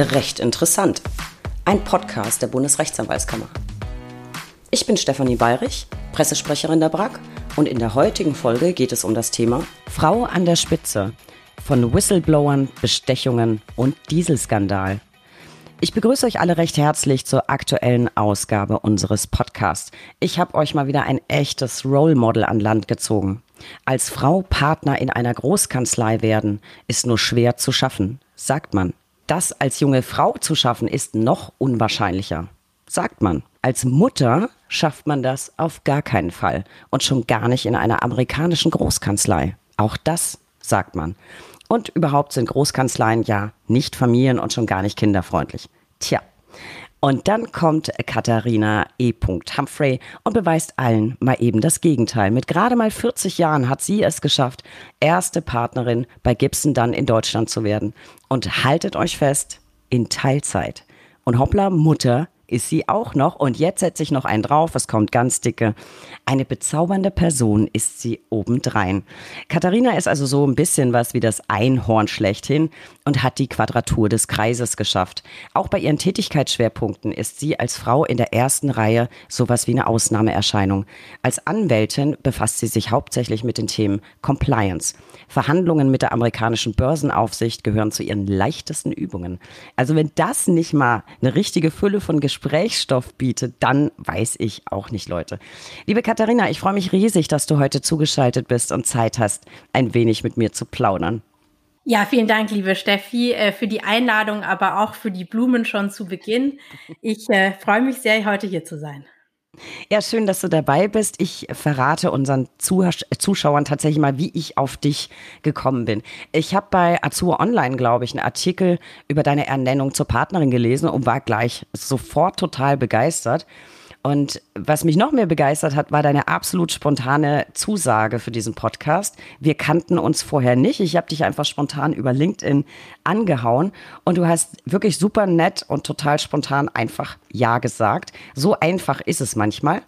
Recht interessant. Ein Podcast der Bundesrechtsanwaltskammer. Ich bin Stefanie Bayrich, Pressesprecherin der BRAG und in der heutigen Folge geht es um das Thema Frau an der Spitze von Whistleblowern, Bestechungen und Dieselskandal. Ich begrüße euch alle recht herzlich zur aktuellen Ausgabe unseres Podcasts. Ich habe euch mal wieder ein echtes Role Model an Land gezogen. Als Frau Partner in einer Großkanzlei werden, ist nur schwer zu schaffen, sagt man. Das als junge Frau zu schaffen, ist noch unwahrscheinlicher, sagt man. Als Mutter schafft man das auf gar keinen Fall und schon gar nicht in einer amerikanischen Großkanzlei. Auch das sagt man. Und überhaupt sind Großkanzleien ja nicht familien- und schon gar nicht kinderfreundlich. Tja, und dann kommt Katharina E. Humphrey und beweist allen mal eben das Gegenteil. Mit gerade mal 40 Jahren hat sie es geschafft, erste Partnerin bei Gibson dann in Deutschland zu werden. Und haltet euch fest, in Teilzeit. Und hoppla, Mutter ist sie auch noch. Und jetzt setze ich noch einen drauf, es kommt ganz dicke. Eine bezaubernde Person ist sie obendrein. Katharina ist also so ein bisschen was wie das Einhorn schlechthin und hat die Quadratur des Kreises geschafft. Auch bei ihren Tätigkeitsschwerpunkten ist sie als Frau in der ersten Reihe sowas wie eine Ausnahmeerscheinung. Als Anwältin befasst sie sich hauptsächlich mit den Themen Compliance. Verhandlungen mit der amerikanischen Börsenaufsicht gehören zu ihren leichtesten Übungen. Also wenn das nicht mal eine richtige Fülle von Gesprächen Gesprächsstoff bietet, dann weiß ich auch nicht, Leute. Liebe Katharina, ich freue mich riesig, dass du heute zugeschaltet bist und Zeit hast, ein wenig mit mir zu plaudern. Ja, vielen Dank, liebe Steffi, äh, für die Einladung, aber auch für die Blumen schon zu Beginn. Ich äh, freue mich sehr, heute hier zu sein. Ja, schön, dass du dabei bist. Ich verrate unseren Zuschauern tatsächlich mal, wie ich auf dich gekommen bin. Ich habe bei Azur Online, glaube ich, einen Artikel über deine Ernennung zur Partnerin gelesen und war gleich sofort total begeistert. Und was mich noch mehr begeistert hat, war deine absolut spontane Zusage für diesen Podcast. Wir kannten uns vorher nicht. Ich habe dich einfach spontan über LinkedIn angehauen und du hast wirklich super nett und total spontan einfach Ja gesagt. So einfach ist es manchmal.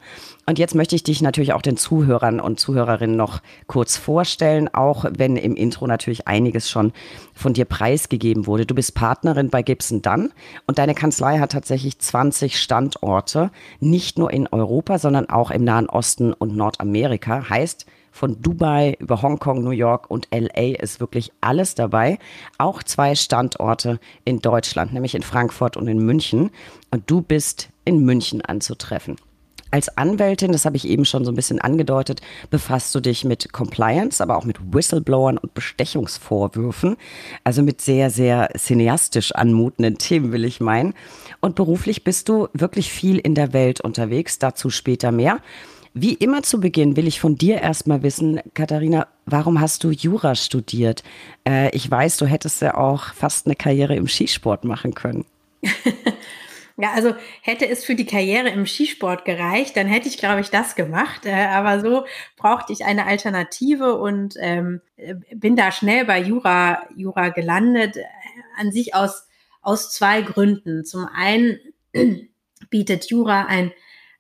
Und jetzt möchte ich dich natürlich auch den Zuhörern und Zuhörerinnen noch kurz vorstellen, auch wenn im Intro natürlich einiges schon von dir preisgegeben wurde. Du bist Partnerin bei Gibson Dunn und deine Kanzlei hat tatsächlich 20 Standorte, nicht nur in Europa, sondern auch im Nahen Osten und Nordamerika. Heißt, von Dubai über Hongkong, New York und LA ist wirklich alles dabei. Auch zwei Standorte in Deutschland, nämlich in Frankfurt und in München. Und du bist in München anzutreffen. Als Anwältin, das habe ich eben schon so ein bisschen angedeutet, befasst du dich mit Compliance, aber auch mit Whistleblowern und Bestechungsvorwürfen. Also mit sehr, sehr cineastisch anmutenden Themen, will ich meinen. Und beruflich bist du wirklich viel in der Welt unterwegs, dazu später mehr. Wie immer zu Beginn will ich von dir erstmal wissen, Katharina, warum hast du Jura studiert? Äh, ich weiß, du hättest ja auch fast eine Karriere im Skisport machen können. Ja, also hätte es für die Karriere im Skisport gereicht, dann hätte ich, glaube ich, das gemacht. Äh, aber so brauchte ich eine Alternative und ähm, äh, bin da schnell bei Jura, Jura gelandet. Äh, an sich aus, aus zwei Gründen. Zum einen bietet Jura ein,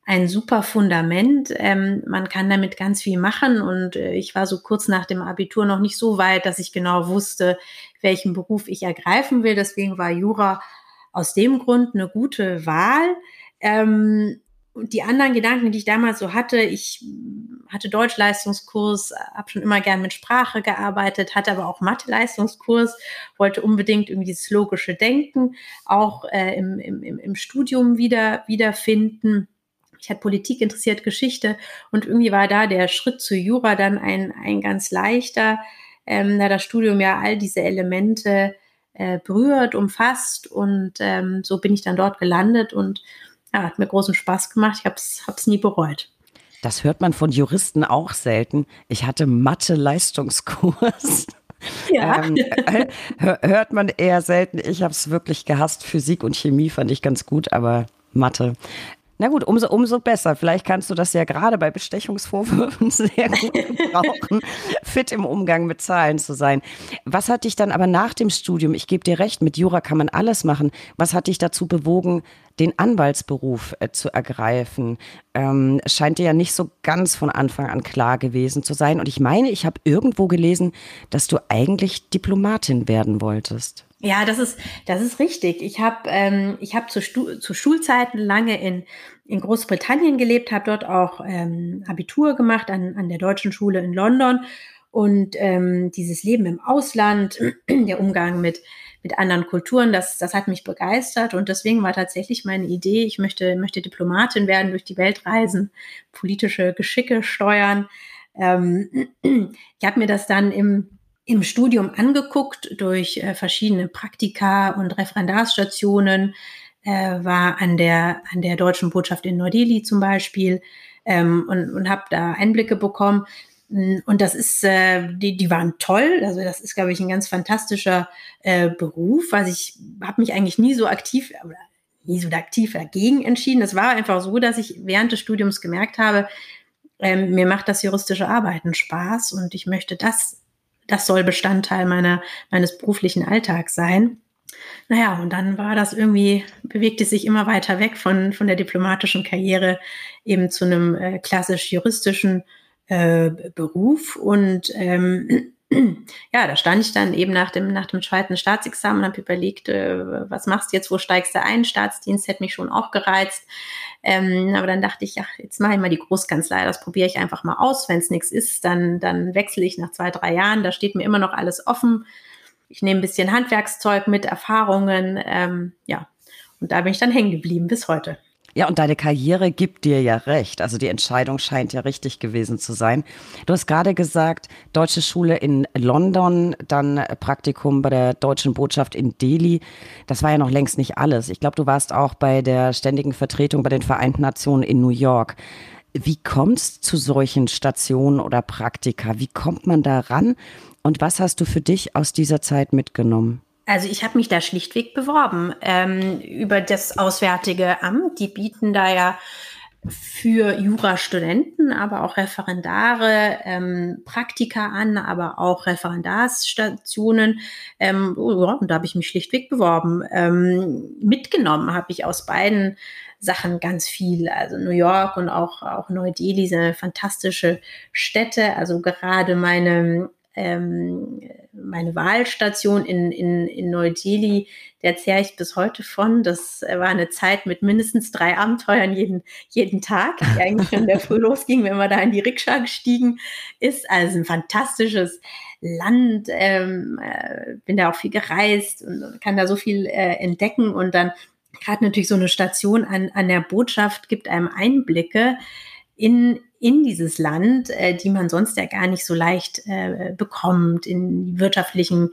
ein super Fundament. Ähm, man kann damit ganz viel machen und ich war so kurz nach dem Abitur noch nicht so weit, dass ich genau wusste, welchen Beruf ich ergreifen will. Deswegen war Jura aus dem Grund eine gute Wahl. Ähm, die anderen Gedanken, die ich damals so hatte, ich hatte Deutschleistungskurs, habe schon immer gern mit Sprache gearbeitet, hatte aber auch Mathe-Leistungskurs, wollte unbedingt irgendwie das logische Denken auch äh, im, im, im Studium wieder wiederfinden. Ich hatte Politik interessiert, Geschichte und irgendwie war da der Schritt zu Jura dann ein, ein ganz leichter, ähm, da das Studium ja all diese Elemente äh, berührt, umfasst und ähm, so bin ich dann dort gelandet und ja, hat mir großen Spaß gemacht. Ich habe es nie bereut. Das hört man von Juristen auch selten. Ich hatte Mathe-Leistungskurs. Ja. ähm, äh, hört man eher selten. Ich habe es wirklich gehasst. Physik und Chemie fand ich ganz gut, aber Mathe. Na gut, umso, umso besser. Vielleicht kannst du das ja gerade bei Bestechungsvorwürfen sehr gut gebrauchen, fit im Umgang mit Zahlen zu sein. Was hat dich dann aber nach dem Studium, ich gebe dir recht, mit Jura kann man alles machen, was hat dich dazu bewogen, den Anwaltsberuf äh, zu ergreifen? Ähm, scheint dir ja nicht so ganz von Anfang an klar gewesen zu sein. Und ich meine, ich habe irgendwo gelesen, dass du eigentlich Diplomatin werden wolltest. Ja, das ist, das ist richtig. Ich habe ähm, ich hab zu, zu Schulzeiten lange in, in Großbritannien gelebt, habe dort auch ähm, Abitur gemacht an, an der deutschen Schule in London. Und ähm, dieses Leben im Ausland, der Umgang mit, mit anderen Kulturen, das, das hat mich begeistert. Und deswegen war tatsächlich meine Idee, ich möchte, möchte Diplomatin werden, durch die Welt reisen, politische Geschicke steuern. Ähm, ich habe mir das dann im im Studium angeguckt durch äh, verschiedene Praktika und Referendarstationen, äh, war an der, an der deutschen Botschaft in Neu-Delhi zum Beispiel ähm, und, und habe da Einblicke bekommen. Und das ist, äh, die, die waren toll. Also das ist, glaube ich, ein ganz fantastischer äh, Beruf. Was ich habe mich eigentlich nie so aktiv, oder nie so aktiv dagegen entschieden. Es war einfach so, dass ich während des Studiums gemerkt habe, ähm, mir macht das juristische Arbeiten Spaß und ich möchte das das soll Bestandteil meiner, meines beruflichen Alltags sein. Naja, und dann war das irgendwie, bewegte sich immer weiter weg von, von der diplomatischen Karriere eben zu einem äh, klassisch juristischen äh, Beruf. Und ähm, ja, da stand ich dann eben nach dem, nach dem zweiten Staatsexamen und habe überlegt, äh, was machst du jetzt, wo steigst du ein? Staatsdienst hätte mich schon auch gereizt. Ähm, aber dann dachte ich, ach, jetzt mache ich mal die Großkanzlei, das probiere ich einfach mal aus. Wenn es nichts ist, dann, dann wechsle ich nach zwei, drei Jahren. Da steht mir immer noch alles offen. Ich nehme ein bisschen Handwerkszeug mit, Erfahrungen. Ähm, ja, und da bin ich dann hängen geblieben bis heute. Ja, und deine Karriere gibt dir ja recht. Also die Entscheidung scheint ja richtig gewesen zu sein. Du hast gerade gesagt, deutsche Schule in London, dann Praktikum bei der deutschen Botschaft in Delhi. Das war ja noch längst nicht alles. Ich glaube, du warst auch bei der ständigen Vertretung bei den Vereinten Nationen in New York. Wie kommst zu solchen Stationen oder Praktika? Wie kommt man da ran? Und was hast du für dich aus dieser Zeit mitgenommen? Also ich habe mich da schlichtweg beworben ähm, über das Auswärtige Amt. Die bieten da ja für Jurastudenten, aber auch Referendare, ähm, Praktika an, aber auch Referendarsstationen. Ähm, oh, und da habe ich mich schlichtweg beworben. Ähm, mitgenommen habe ich aus beiden Sachen ganz viel. Also New York und auch, auch Neu-Delhi sind fantastische Städte. Also gerade meine ähm, meine Wahlstation in, in, in Neu-Delhi, der zehre ich bis heute von. Das war eine Zeit mit mindestens drei Abenteuern jeden, jeden Tag, die eigentlich schon der Früh losging, wenn man da in die Rikscha gestiegen ist. Also ein fantastisches Land, ähm, äh, bin da auch viel gereist und kann da so viel äh, entdecken und dann gerade natürlich so eine Station an, an der Botschaft gibt einem Einblicke in, in dieses Land, äh, die man sonst ja gar nicht so leicht äh, bekommt, in wirtschaftlichen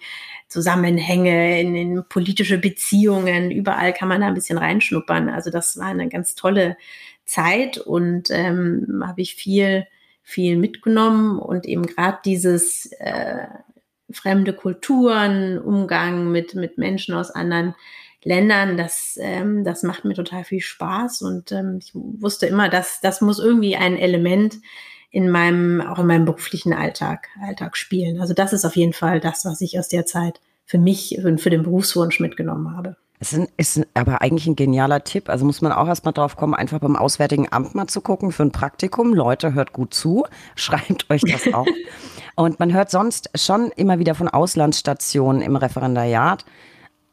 Zusammenhänge, in, in politische Beziehungen, überall kann man da ein bisschen reinschnuppern. Also das war eine ganz tolle Zeit und ähm, habe ich viel, viel mitgenommen und eben gerade dieses äh, fremde Kulturen, Umgang mit, mit Menschen aus anderen Ländern. Das, ähm, das macht mir total viel Spaß und ähm, ich wusste immer, dass das muss irgendwie ein Element in meinem, auch in meinem beruflichen Alltag, Alltag spielen. Also das ist auf jeden Fall das, was ich aus der Zeit für mich und für den Berufswunsch mitgenommen habe. Es ist, ist aber eigentlich ein genialer Tipp. Also muss man auch erstmal drauf kommen, einfach beim Auswärtigen Amt mal zu gucken für ein Praktikum. Leute, hört gut zu, schreibt euch das auf. Und man hört sonst schon immer wieder von Auslandsstationen im Referendariat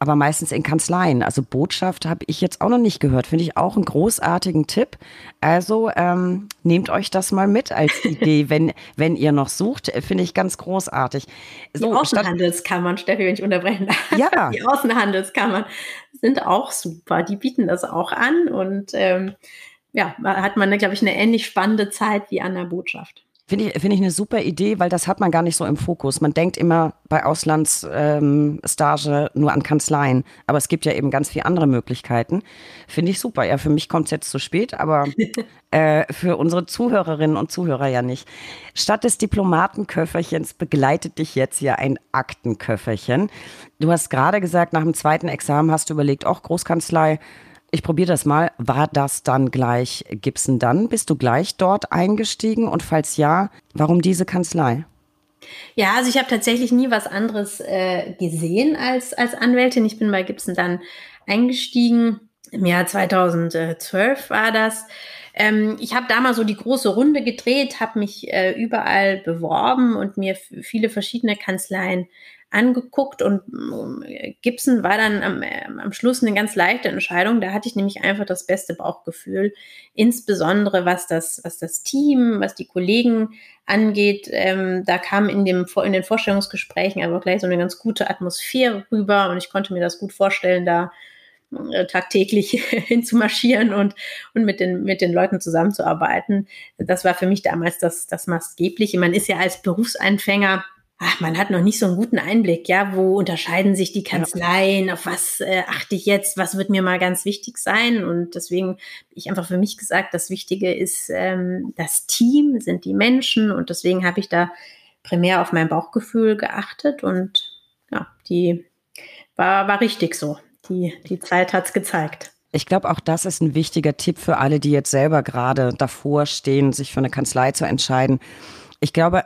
aber meistens in Kanzleien. Also Botschaft habe ich jetzt auch noch nicht gehört. Finde ich auch einen großartigen Tipp. Also ähm, nehmt euch das mal mit als Idee, wenn, wenn ihr noch sucht. Finde ich ganz großartig. So, die Außenhandelskammern, Steffi, wenn ich unterbrechen darf. Ja. Die Außenhandelskammern sind auch super. Die bieten das auch an und ähm, ja, hat man, glaube ich, eine ähnlich spannende Zeit wie an der Botschaft. Finde ich, finde ich eine super Idee, weil das hat man gar nicht so im Fokus. Man denkt immer bei Auslandsstage ähm, nur an Kanzleien, aber es gibt ja eben ganz viele andere Möglichkeiten. Finde ich super. Ja, für mich kommt es jetzt zu spät, aber äh, für unsere Zuhörerinnen und Zuhörer ja nicht. Statt des Diplomatenköfferchens begleitet dich jetzt ja ein Aktenköfferchen. Du hast gerade gesagt, nach dem zweiten Examen hast du überlegt, auch Großkanzlei ich probiere das mal. War das dann gleich Gibson dann? Bist du gleich dort eingestiegen? Und falls ja, warum diese Kanzlei? Ja, also ich habe tatsächlich nie was anderes äh, gesehen als, als Anwältin. Ich bin bei Gibson dann eingestiegen. Im Jahr 2012 war das. Ähm, ich habe damals so die große Runde gedreht, habe mich äh, überall beworben und mir viele verschiedene Kanzleien angeguckt und äh, Gibson war dann am, äh, am Schluss eine ganz leichte Entscheidung. Da hatte ich nämlich einfach das beste Bauchgefühl, insbesondere was das, was das Team, was die Kollegen angeht. Ähm, da kam in, dem, in den Vorstellungsgesprächen einfach gleich so eine ganz gute Atmosphäre rüber und ich konnte mir das gut vorstellen, da äh, tagtäglich hinzumarschieren und, und mit, den, mit den Leuten zusammenzuarbeiten. Das war für mich damals das, das Maßgebliche. Man ist ja als Berufseinfänger ach, man hat noch nicht so einen guten Einblick, ja, wo unterscheiden sich die Kanzleien, auf was äh, achte ich jetzt, was wird mir mal ganz wichtig sein? Und deswegen ich einfach für mich gesagt, das Wichtige ist ähm, das Team, sind die Menschen. Und deswegen habe ich da primär auf mein Bauchgefühl geachtet. Und ja, die war, war richtig so. Die, die Zeit hat's gezeigt. Ich glaube, auch das ist ein wichtiger Tipp für alle, die jetzt selber gerade davor stehen, sich für eine Kanzlei zu entscheiden ich glaube,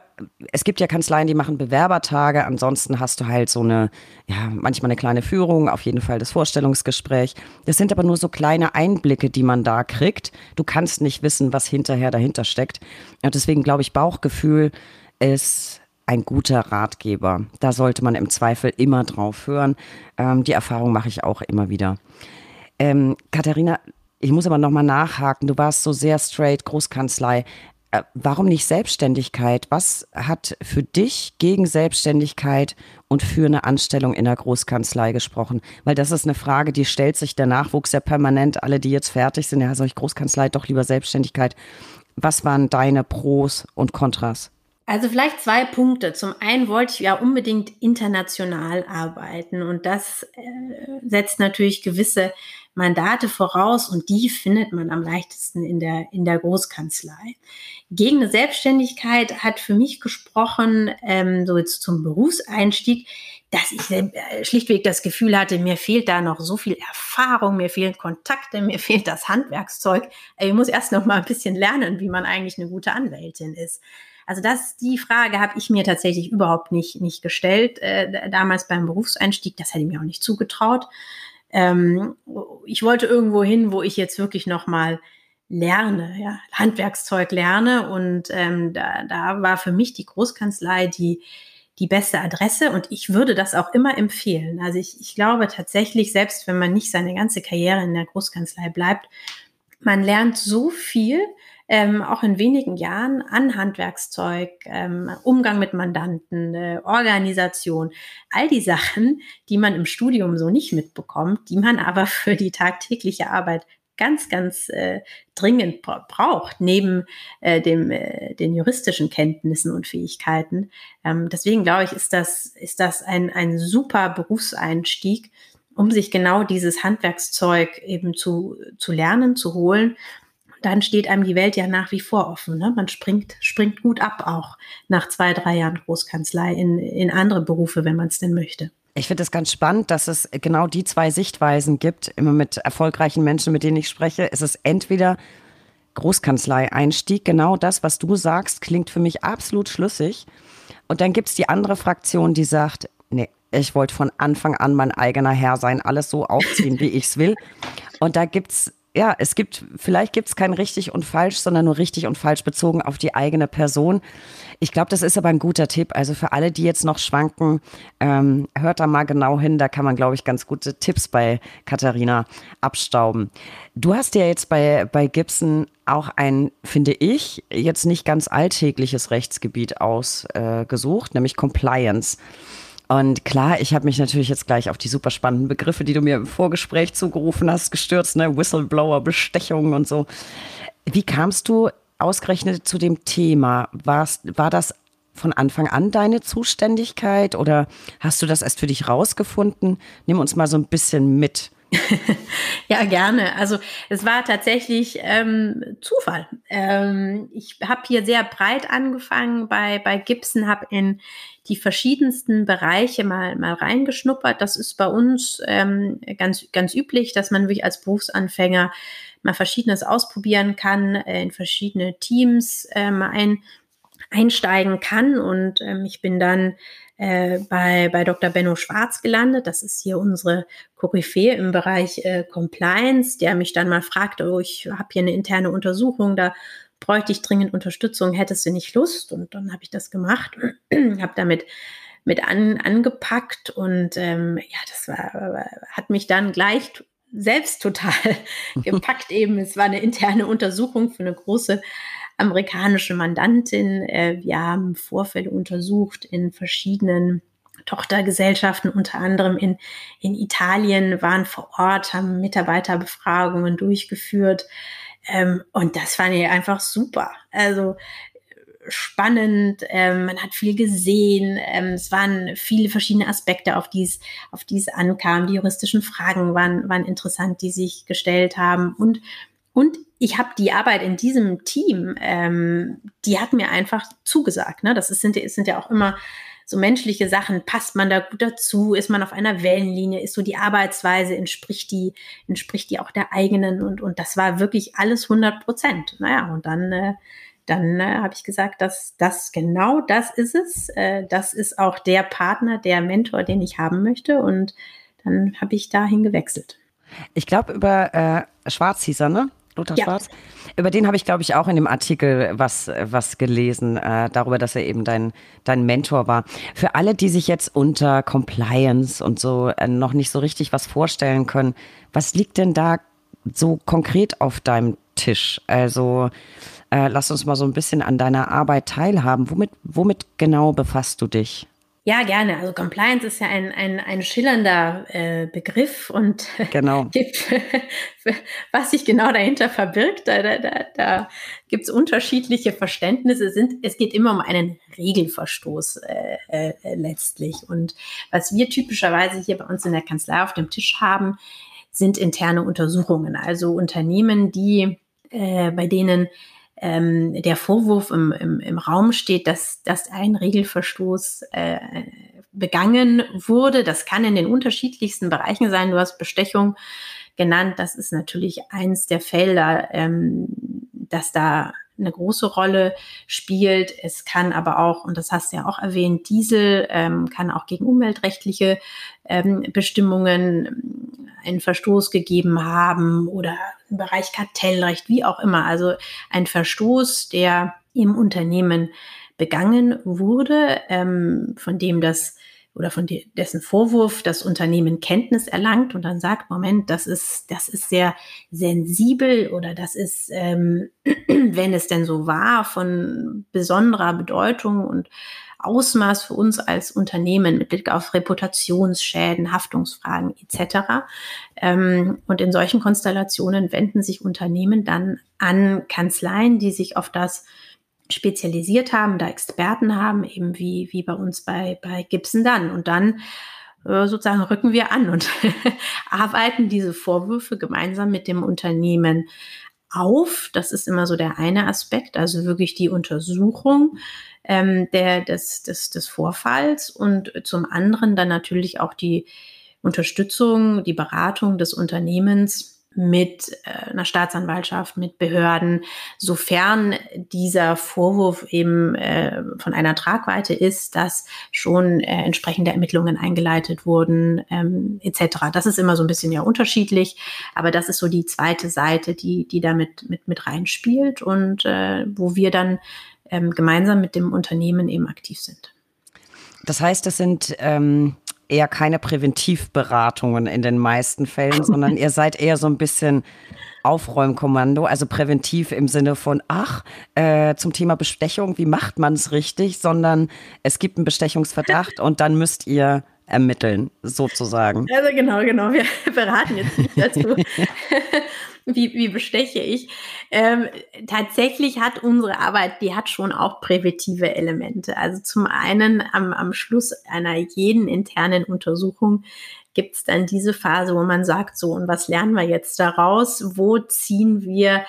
es gibt ja Kanzleien, die machen Bewerbertage. Ansonsten hast du halt so eine, ja, manchmal eine kleine Führung, auf jeden Fall das Vorstellungsgespräch. Das sind aber nur so kleine Einblicke, die man da kriegt. Du kannst nicht wissen, was hinterher dahinter steckt. Und deswegen glaube ich, Bauchgefühl ist ein guter Ratgeber. Da sollte man im Zweifel immer drauf hören. Ähm, die Erfahrung mache ich auch immer wieder. Ähm, Katharina, ich muss aber nochmal nachhaken. Du warst so sehr straight, Großkanzlei. Äh, warum nicht Selbstständigkeit? Was hat für dich gegen Selbstständigkeit und für eine Anstellung in der Großkanzlei gesprochen? Weil das ist eine Frage, die stellt sich der Nachwuchs ja permanent. Alle, die jetzt fertig sind, ja, soll ich Großkanzlei, doch lieber Selbstständigkeit. Was waren deine Pros und Kontras? Also vielleicht zwei Punkte. Zum einen wollte ich ja unbedingt international arbeiten und das äh, setzt natürlich gewisse Mandate voraus und die findet man am leichtesten in der, in der Großkanzlei. Gegen eine Selbstständigkeit hat für mich gesprochen, ähm, so jetzt zum Berufseinstieg, dass ich äh, schlichtweg das Gefühl hatte, mir fehlt da noch so viel Erfahrung, mir fehlen Kontakte, mir fehlt das Handwerkszeug. Ich muss erst noch mal ein bisschen lernen, wie man eigentlich eine gute Anwältin ist. Also das, die Frage habe ich mir tatsächlich überhaupt nicht, nicht gestellt, äh, damals beim Berufseinstieg. Das hätte ich mir auch nicht zugetraut. Ähm, ich wollte irgendwo hin, wo ich jetzt wirklich noch mal lerne, ja, Handwerkszeug lerne. Und ähm, da, da war für mich die Großkanzlei die, die beste Adresse und ich würde das auch immer empfehlen. Also ich, ich glaube tatsächlich, selbst wenn man nicht seine ganze Karriere in der Großkanzlei bleibt, man lernt so viel, ähm, auch in wenigen Jahren an Handwerkszeug, ähm, Umgang mit Mandanten, äh, Organisation, all die Sachen, die man im Studium so nicht mitbekommt, die man aber für die tagtägliche Arbeit ganz, ganz äh, dringend braucht, neben äh, dem, äh, den juristischen Kenntnissen und Fähigkeiten. Ähm, deswegen glaube ich, ist das, ist das ein, ein super Berufseinstieg, um sich genau dieses Handwerkszeug eben zu, zu lernen, zu holen dann steht einem die Welt ja nach wie vor offen. Ne? Man springt, springt gut ab auch nach zwei, drei Jahren Großkanzlei in, in andere Berufe, wenn man es denn möchte. Ich finde es ganz spannend, dass es genau die zwei Sichtweisen gibt. Immer mit erfolgreichen Menschen, mit denen ich spreche. Es ist entweder Großkanzlei-Einstieg, genau das, was du sagst, klingt für mich absolut schlüssig. Und dann gibt es die andere Fraktion, die sagt, nee, ich wollte von Anfang an mein eigener Herr sein, alles so aufziehen, wie ich es will. Und da gibt es ja, es gibt, vielleicht gibt es kein richtig und falsch, sondern nur richtig und falsch bezogen auf die eigene Person. Ich glaube, das ist aber ein guter Tipp. Also für alle, die jetzt noch schwanken, ähm, hört da mal genau hin. Da kann man, glaube ich, ganz gute Tipps bei Katharina abstauben. Du hast ja jetzt bei, bei Gibson auch ein, finde ich, jetzt nicht ganz alltägliches Rechtsgebiet ausgesucht, äh, nämlich Compliance. Und klar, ich habe mich natürlich jetzt gleich auf die super spannenden Begriffe, die du mir im Vorgespräch zugerufen hast, gestürzt, ne? Whistleblower, Bestechung und so. Wie kamst du ausgerechnet zu dem Thema? Warst, war das von Anfang an deine Zuständigkeit oder hast du das erst für dich rausgefunden? Nimm uns mal so ein bisschen mit. ja, gerne. Also es war tatsächlich ähm, Zufall. Ähm, ich habe hier sehr breit angefangen bei, bei Gibson, habe in die verschiedensten Bereiche mal, mal reingeschnuppert. Das ist bei uns ähm, ganz, ganz üblich, dass man wirklich als Berufsanfänger mal Verschiedenes ausprobieren kann, äh, in verschiedene Teams äh, mal ein, einsteigen kann. Und ähm, ich bin dann äh, bei, bei Dr. Benno Schwarz gelandet. Das ist hier unsere Koryphäe im Bereich äh, Compliance, der mich dann mal fragte, oh, ich habe hier eine interne Untersuchung, da bräuchte ich dringend Unterstützung, hättest du nicht Lust? Und dann habe ich das gemacht, habe damit mit an, angepackt und ähm, ja, das war, hat mich dann gleich selbst total gepackt eben. Es war eine interne Untersuchung für eine große amerikanische Mandantin. Äh, wir haben Vorfälle untersucht in verschiedenen Tochtergesellschaften, unter anderem in, in Italien, waren vor Ort, haben Mitarbeiterbefragungen durchgeführt. Ähm, und das fand ich einfach super. Also spannend, ähm, man hat viel gesehen, ähm, es waren viele verschiedene Aspekte, auf die es, auf es ankam. Die juristischen Fragen waren, waren interessant, die sich gestellt haben. Und, und ich habe die Arbeit in diesem Team, ähm, die hat mir einfach zugesagt. Ne? Das ist, sind, sind ja auch immer so menschliche Sachen, passt man da gut dazu, ist man auf einer Wellenlinie, ist so die Arbeitsweise, entspricht die, entspricht die auch der eigenen und, und das war wirklich alles 100 Prozent. Naja, und dann äh, dann äh, habe ich gesagt, dass das genau das ist es. Äh, das ist auch der Partner, der Mentor, den ich haben möchte. Und dann habe ich dahin gewechselt. Ich glaube, über äh, Schwarz hieß er, ne? Lothar ja. Schwarz. Über den habe ich, glaube ich, auch in dem Artikel was, was gelesen, äh, darüber, dass er eben dein, dein Mentor war. Für alle, die sich jetzt unter Compliance und so äh, noch nicht so richtig was vorstellen können, was liegt denn da so konkret auf deinem Tisch? Also äh, lass uns mal so ein bisschen an deiner Arbeit teilhaben. Womit, womit genau befasst du dich? Ja, gerne. Also Compliance ist ja ein, ein, ein schillernder äh, Begriff und genau. gibt, was sich genau dahinter verbirgt, da, da, da, da gibt es unterschiedliche Verständnisse. Es, sind, es geht immer um einen Regelverstoß äh, äh, letztlich. Und was wir typischerweise hier bei uns in der Kanzlei auf dem Tisch haben, sind interne Untersuchungen. Also Unternehmen, die äh, bei denen ähm, der Vorwurf im, im, im Raum steht, dass, dass ein Regelverstoß äh, begangen wurde. Das kann in den unterschiedlichsten Bereichen sein. Du hast Bestechung genannt. Das ist natürlich eins der Felder, ähm, dass da eine große Rolle spielt. Es kann aber auch, und das hast du ja auch erwähnt, Diesel ähm, kann auch gegen umweltrechtliche ähm, Bestimmungen einen Verstoß gegeben haben oder im Bereich Kartellrecht, wie auch immer. Also ein Verstoß, der im Unternehmen begangen wurde, ähm, von dem das oder von dessen Vorwurf das Unternehmen Kenntnis erlangt und dann sagt, Moment, das ist, das ist sehr sensibel oder das ist, ähm, wenn es denn so war, von besonderer Bedeutung und Ausmaß für uns als Unternehmen mit Blick auf Reputationsschäden, Haftungsfragen etc. Ähm, und in solchen Konstellationen wenden sich Unternehmen dann an Kanzleien, die sich auf das spezialisiert haben, da Experten haben, eben wie, wie bei uns bei, bei Gibson dann. Und dann äh, sozusagen rücken wir an und arbeiten diese Vorwürfe gemeinsam mit dem Unternehmen auf. Das ist immer so der eine Aspekt, also wirklich die Untersuchung ähm, der, des, des, des Vorfalls und zum anderen dann natürlich auch die Unterstützung, die Beratung des Unternehmens mit äh, einer Staatsanwaltschaft, mit Behörden, sofern dieser Vorwurf eben äh, von einer Tragweite ist, dass schon äh, entsprechende Ermittlungen eingeleitet wurden, ähm, etc. Das ist immer so ein bisschen ja unterschiedlich, aber das ist so die zweite Seite, die, die damit mit, mit reinspielt und äh, wo wir dann ähm, gemeinsam mit dem Unternehmen eben aktiv sind. Das heißt, das sind ähm, eher keine Präventivberatungen in den meisten Fällen, sondern ihr seid eher so ein bisschen Aufräumkommando, also präventiv im Sinne von, ach, äh, zum Thema Bestechung, wie macht man es richtig, sondern es gibt einen Bestechungsverdacht und dann müsst ihr ermitteln, sozusagen. Also genau, genau. Wir beraten jetzt nicht dazu. wie, wie besteche ich? Ähm, tatsächlich hat unsere Arbeit, die hat schon auch präventive Elemente. Also zum einen am, am Schluss einer jeden internen Untersuchung gibt es dann diese Phase, wo man sagt, so, und was lernen wir jetzt daraus? Wo ziehen wir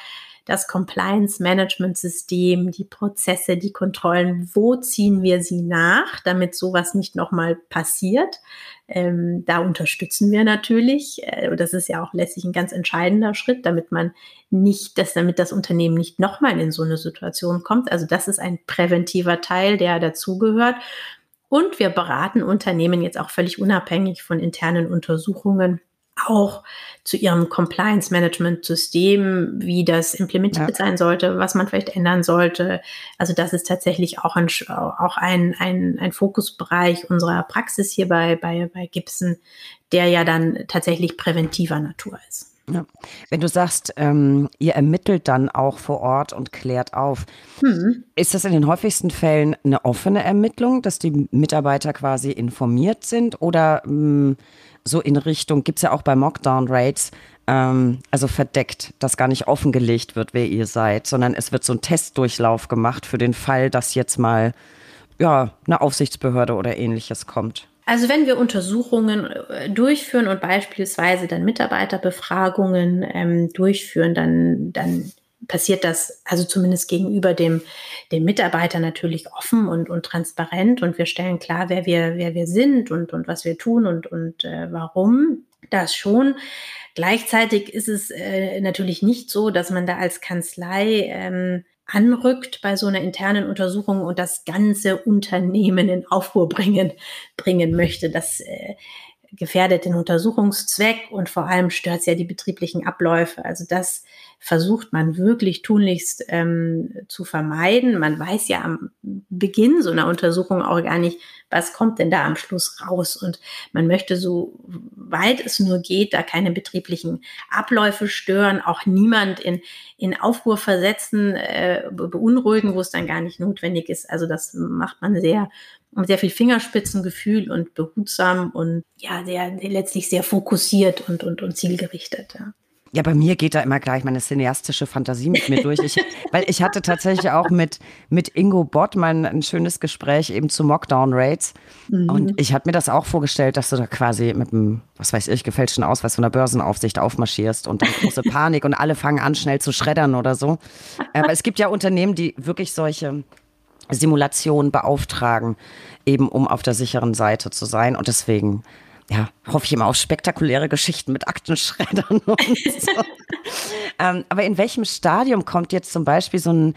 das Compliance Management System, die Prozesse, die Kontrollen, wo ziehen wir sie nach, damit sowas nicht nochmal passiert? Ähm, da unterstützen wir natürlich. Äh, das ist ja auch letztlich ein ganz entscheidender Schritt, damit man nicht, dass damit das Unternehmen nicht nochmal in so eine Situation kommt. Also das ist ein präventiver Teil, der dazugehört. Und wir beraten Unternehmen jetzt auch völlig unabhängig von internen Untersuchungen auch zu ihrem Compliance-Management-System, wie das implementiert ja. sein sollte, was man vielleicht ändern sollte. Also das ist tatsächlich auch ein, auch ein, ein, ein Fokusbereich unserer Praxis hier bei, bei, bei Gibson, der ja dann tatsächlich präventiver Natur ist. Ja. Wenn du sagst, ähm, ihr ermittelt dann auch vor Ort und klärt auf, hm. ist das in den häufigsten Fällen eine offene Ermittlung, dass die Mitarbeiter quasi informiert sind oder mh, hm, so in Richtung, gibt es ja auch bei Mockdown-Rates, ähm, also verdeckt, dass gar nicht offengelegt wird, wer ihr seid, sondern es wird so ein Testdurchlauf gemacht für den Fall, dass jetzt mal ja, eine Aufsichtsbehörde oder ähnliches kommt. Also wenn wir Untersuchungen äh, durchführen und beispielsweise dann Mitarbeiterbefragungen ähm, durchführen, dann, dann passiert das also zumindest gegenüber dem, dem Mitarbeiter natürlich offen und, und transparent und wir stellen klar, wer wir, wer wir sind und, und was wir tun und, und äh, warum. Das schon. Gleichzeitig ist es äh, natürlich nicht so, dass man da als Kanzlei ähm, anrückt bei so einer internen Untersuchung und das ganze Unternehmen in Aufruhr bringen, bringen möchte. Das äh, gefährdet den Untersuchungszweck und vor allem stört es ja die betrieblichen Abläufe. Also das versucht man wirklich tunlichst ähm, zu vermeiden. Man weiß ja am Beginn so einer Untersuchung auch gar nicht, was kommt denn da am Schluss raus. Und man möchte so weit es nur geht, da keine betrieblichen Abläufe stören, auch niemand in, in Aufruhr versetzen, äh, beunruhigen, wo es dann gar nicht notwendig ist. Also das macht man sehr sehr viel Fingerspitzengefühl und behutsam und ja, sehr, letztlich sehr fokussiert und, und, und zielgerichtet. Ja. Ja, bei mir geht da immer gleich meine cineastische Fantasie mit mir durch. Ich, weil ich hatte tatsächlich auch mit, mit Ingo Bott mal ein schönes Gespräch eben zu Mockdown Rates. Mhm. Und ich hatte mir das auch vorgestellt, dass du da quasi mit einem, was weiß ich, gefälschten Ausweis von der Börsenaufsicht aufmarschierst und dann große Panik und alle fangen an, schnell zu schreddern oder so. Aber es gibt ja Unternehmen, die wirklich solche Simulationen beauftragen, eben um auf der sicheren Seite zu sein. Und deswegen ja, hoffe ich immer auf spektakuläre Geschichten mit Aktenschreddern und so. ähm, aber in welchem Stadium kommt jetzt zum Beispiel so ein,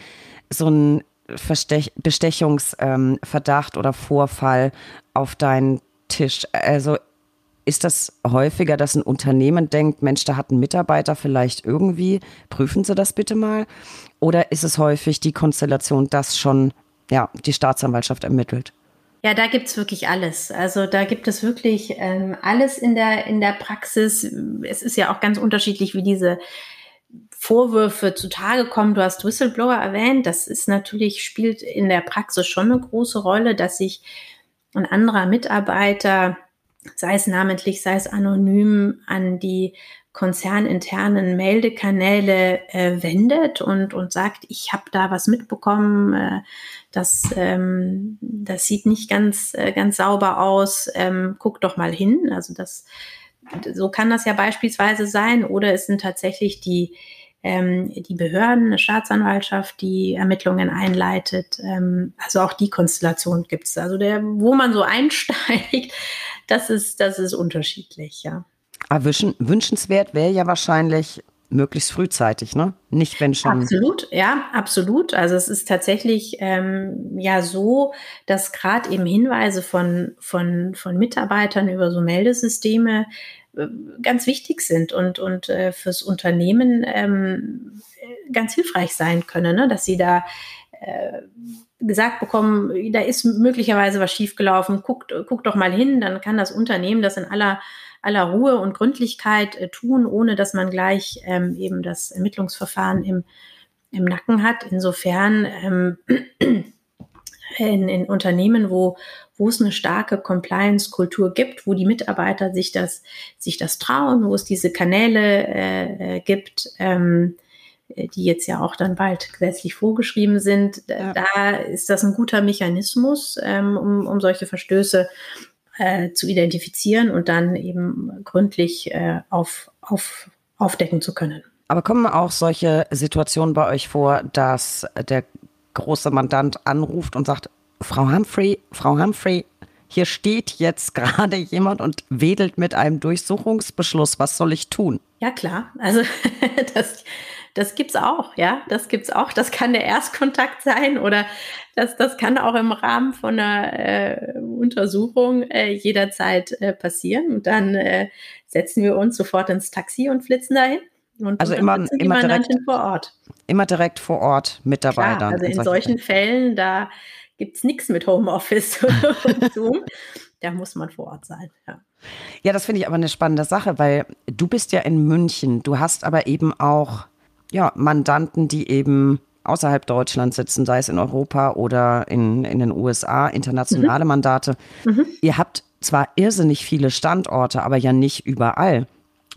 so ein Verstech Bestechungsverdacht ähm, oder Vorfall auf deinen Tisch? Also ist das häufiger, dass ein Unternehmen denkt, Mensch, da hat ein Mitarbeiter vielleicht irgendwie, prüfen Sie das bitte mal? Oder ist es häufig die Konstellation, dass schon ja, die Staatsanwaltschaft ermittelt? Ja, da gibt's wirklich alles. Also da gibt es wirklich ähm, alles in der, in der Praxis. Es ist ja auch ganz unterschiedlich, wie diese Vorwürfe zutage kommen. Du hast Whistleblower erwähnt. Das ist natürlich, spielt in der Praxis schon eine große Rolle, dass sich ein anderer Mitarbeiter, sei es namentlich, sei es anonym, an die konzerninternen Meldekanäle äh, wendet und, und sagt, ich habe da was mitbekommen, äh, das, ähm, das sieht nicht ganz, äh, ganz sauber aus, ähm, guck doch mal hin. Also das, so kann das ja beispielsweise sein. Oder es sind tatsächlich die, ähm, die Behörden, eine Staatsanwaltschaft, die Ermittlungen einleitet. Ähm, also auch die Konstellation gibt es. Also der, wo man so einsteigt, das ist, das ist unterschiedlich, ja. Aber wünschenswert wäre ja wahrscheinlich möglichst frühzeitig, ne? Nicht wenn schon. Absolut, ja, absolut. Also es ist tatsächlich ähm, ja so, dass gerade eben Hinweise von, von, von Mitarbeitern über so Meldesysteme äh, ganz wichtig sind und, und äh, fürs Unternehmen ähm, ganz hilfreich sein können, ne? dass sie da äh, gesagt bekommen, da ist möglicherweise was schiefgelaufen, guckt, guckt doch mal hin, dann kann das Unternehmen das in aller aller Ruhe und Gründlichkeit äh, tun, ohne dass man gleich ähm, eben das Ermittlungsverfahren im, im Nacken hat. Insofern ähm, in, in Unternehmen, wo, wo es eine starke Compliance-Kultur gibt, wo die Mitarbeiter sich das, sich das trauen, wo es diese Kanäle äh, äh gibt, ähm, die jetzt ja auch dann bald gesetzlich vorgeschrieben sind, ja. da ist das ein guter Mechanismus, ähm, um, um solche Verstöße äh, zu identifizieren und dann eben gründlich äh, auf, auf, aufdecken zu können. Aber kommen auch solche Situationen bei euch vor, dass der große Mandant anruft und sagt, Frau Humphrey, Frau Humphrey, hier steht jetzt gerade jemand und wedelt mit einem Durchsuchungsbeschluss. Was soll ich tun? Ja, klar. Also das, das gibt's auch, ja, das gibt's auch. Das kann der Erstkontakt sein oder das, das kann auch im Rahmen von einer äh, Untersuchung äh, jederzeit äh, passieren. Und dann äh, setzen wir uns sofort ins Taxi und flitzen dahin. Und also immer, immer direkt vor Ort. Immer direkt vor Ort mit dabei Klar, dann. Also in, in solchen Fällen, da gibt es nichts mit Homeoffice und Zoom. Da muss man vor Ort sein. Ja. Ja, das finde ich aber eine spannende Sache, weil du bist ja in München. Du hast aber eben auch ja, Mandanten, die eben außerhalb Deutschlands sitzen, sei es in Europa oder in, in den USA, internationale mhm. Mandate. Mhm. Ihr habt zwar irrsinnig viele Standorte, aber ja nicht überall.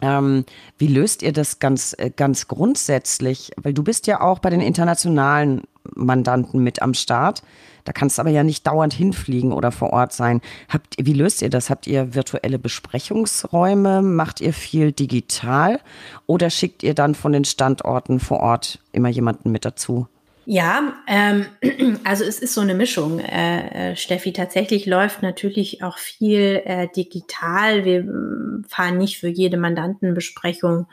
Ähm, wie löst ihr das ganz, äh, ganz grundsätzlich? Weil du bist ja auch bei den internationalen Mandanten mit am Start. Da kannst du aber ja nicht dauernd hinfliegen oder vor Ort sein. Habt, wie löst ihr das? Habt ihr virtuelle Besprechungsräume? Macht ihr viel digital? Oder schickt ihr dann von den Standorten vor Ort immer jemanden mit dazu? Ja, ähm, also es ist so eine Mischung. Äh, äh, Steffi, tatsächlich läuft natürlich auch viel äh, digital. Wir äh, fahren nicht für jede Mandantenbesprechung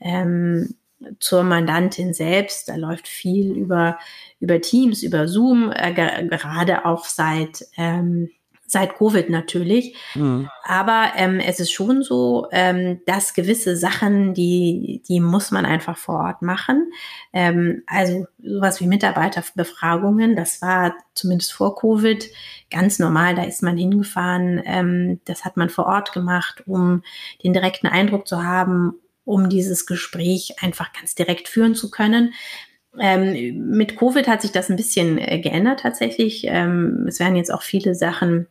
ähm, zur Mandantin selbst. Da läuft viel über, über Teams, über Zoom, äh, gerade auch seit ähm, seit Covid natürlich. Mhm. Aber ähm, es ist schon so, ähm, dass gewisse Sachen, die, die muss man einfach vor Ort machen. Ähm, also sowas wie Mitarbeiterbefragungen, das war zumindest vor Covid ganz normal. Da ist man hingefahren, ähm, das hat man vor Ort gemacht, um den direkten Eindruck zu haben, um dieses Gespräch einfach ganz direkt führen zu können. Ähm, mit Covid hat sich das ein bisschen äh, geändert tatsächlich. Ähm, es werden jetzt auch viele Sachen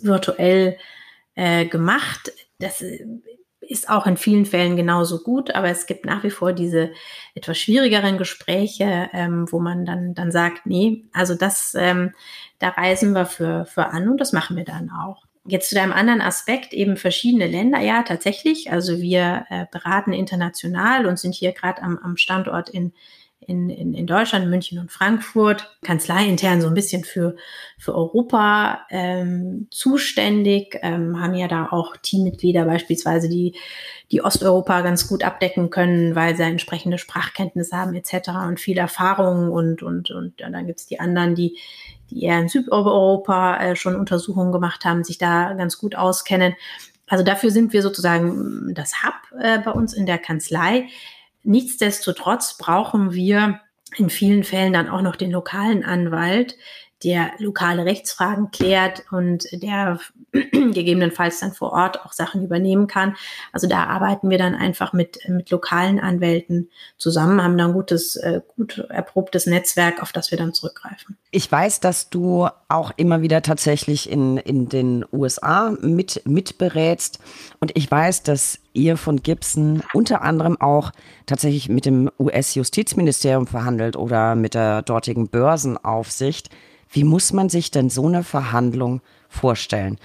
virtuell äh, gemacht. Das äh, ist auch in vielen Fällen genauso gut, aber es gibt nach wie vor diese etwas schwierigeren Gespräche, ähm, wo man dann, dann sagt, nee, also das, ähm, da reisen wir für, für an und das machen wir dann auch. Jetzt zu deinem anderen Aspekt, eben verschiedene Länder. Ja, tatsächlich. Also wir äh, beraten international und sind hier gerade am, am Standort in, in, in, in Deutschland, München und Frankfurt, kanzleiintern so ein bisschen für, für Europa ähm, zuständig, ähm, haben ja da auch Teammitglieder beispielsweise, die, die Osteuropa ganz gut abdecken können, weil sie entsprechende Sprachkenntnisse haben etc. und viel Erfahrung und, und, und ja, dann gibt's die anderen, die, die eher in Südeuropa äh, schon Untersuchungen gemacht haben, sich da ganz gut auskennen. Also dafür sind wir sozusagen das Hub äh, bei uns in der Kanzlei. Nichtsdestotrotz brauchen wir in vielen Fällen dann auch noch den lokalen Anwalt, der lokale Rechtsfragen klärt und der gegebenenfalls dann vor Ort auch Sachen übernehmen kann. Also da arbeiten wir dann einfach mit, mit lokalen Anwälten zusammen, haben dann ein gutes, äh, gut erprobtes Netzwerk, auf das wir dann zurückgreifen. Ich weiß, dass du auch immer wieder tatsächlich in, in den USA mit, mitberätst und ich weiß, dass ihr von Gibson unter anderem auch tatsächlich mit dem US-Justizministerium verhandelt oder mit der dortigen Börsenaufsicht. Wie muss man sich denn so eine Verhandlung vorstellen?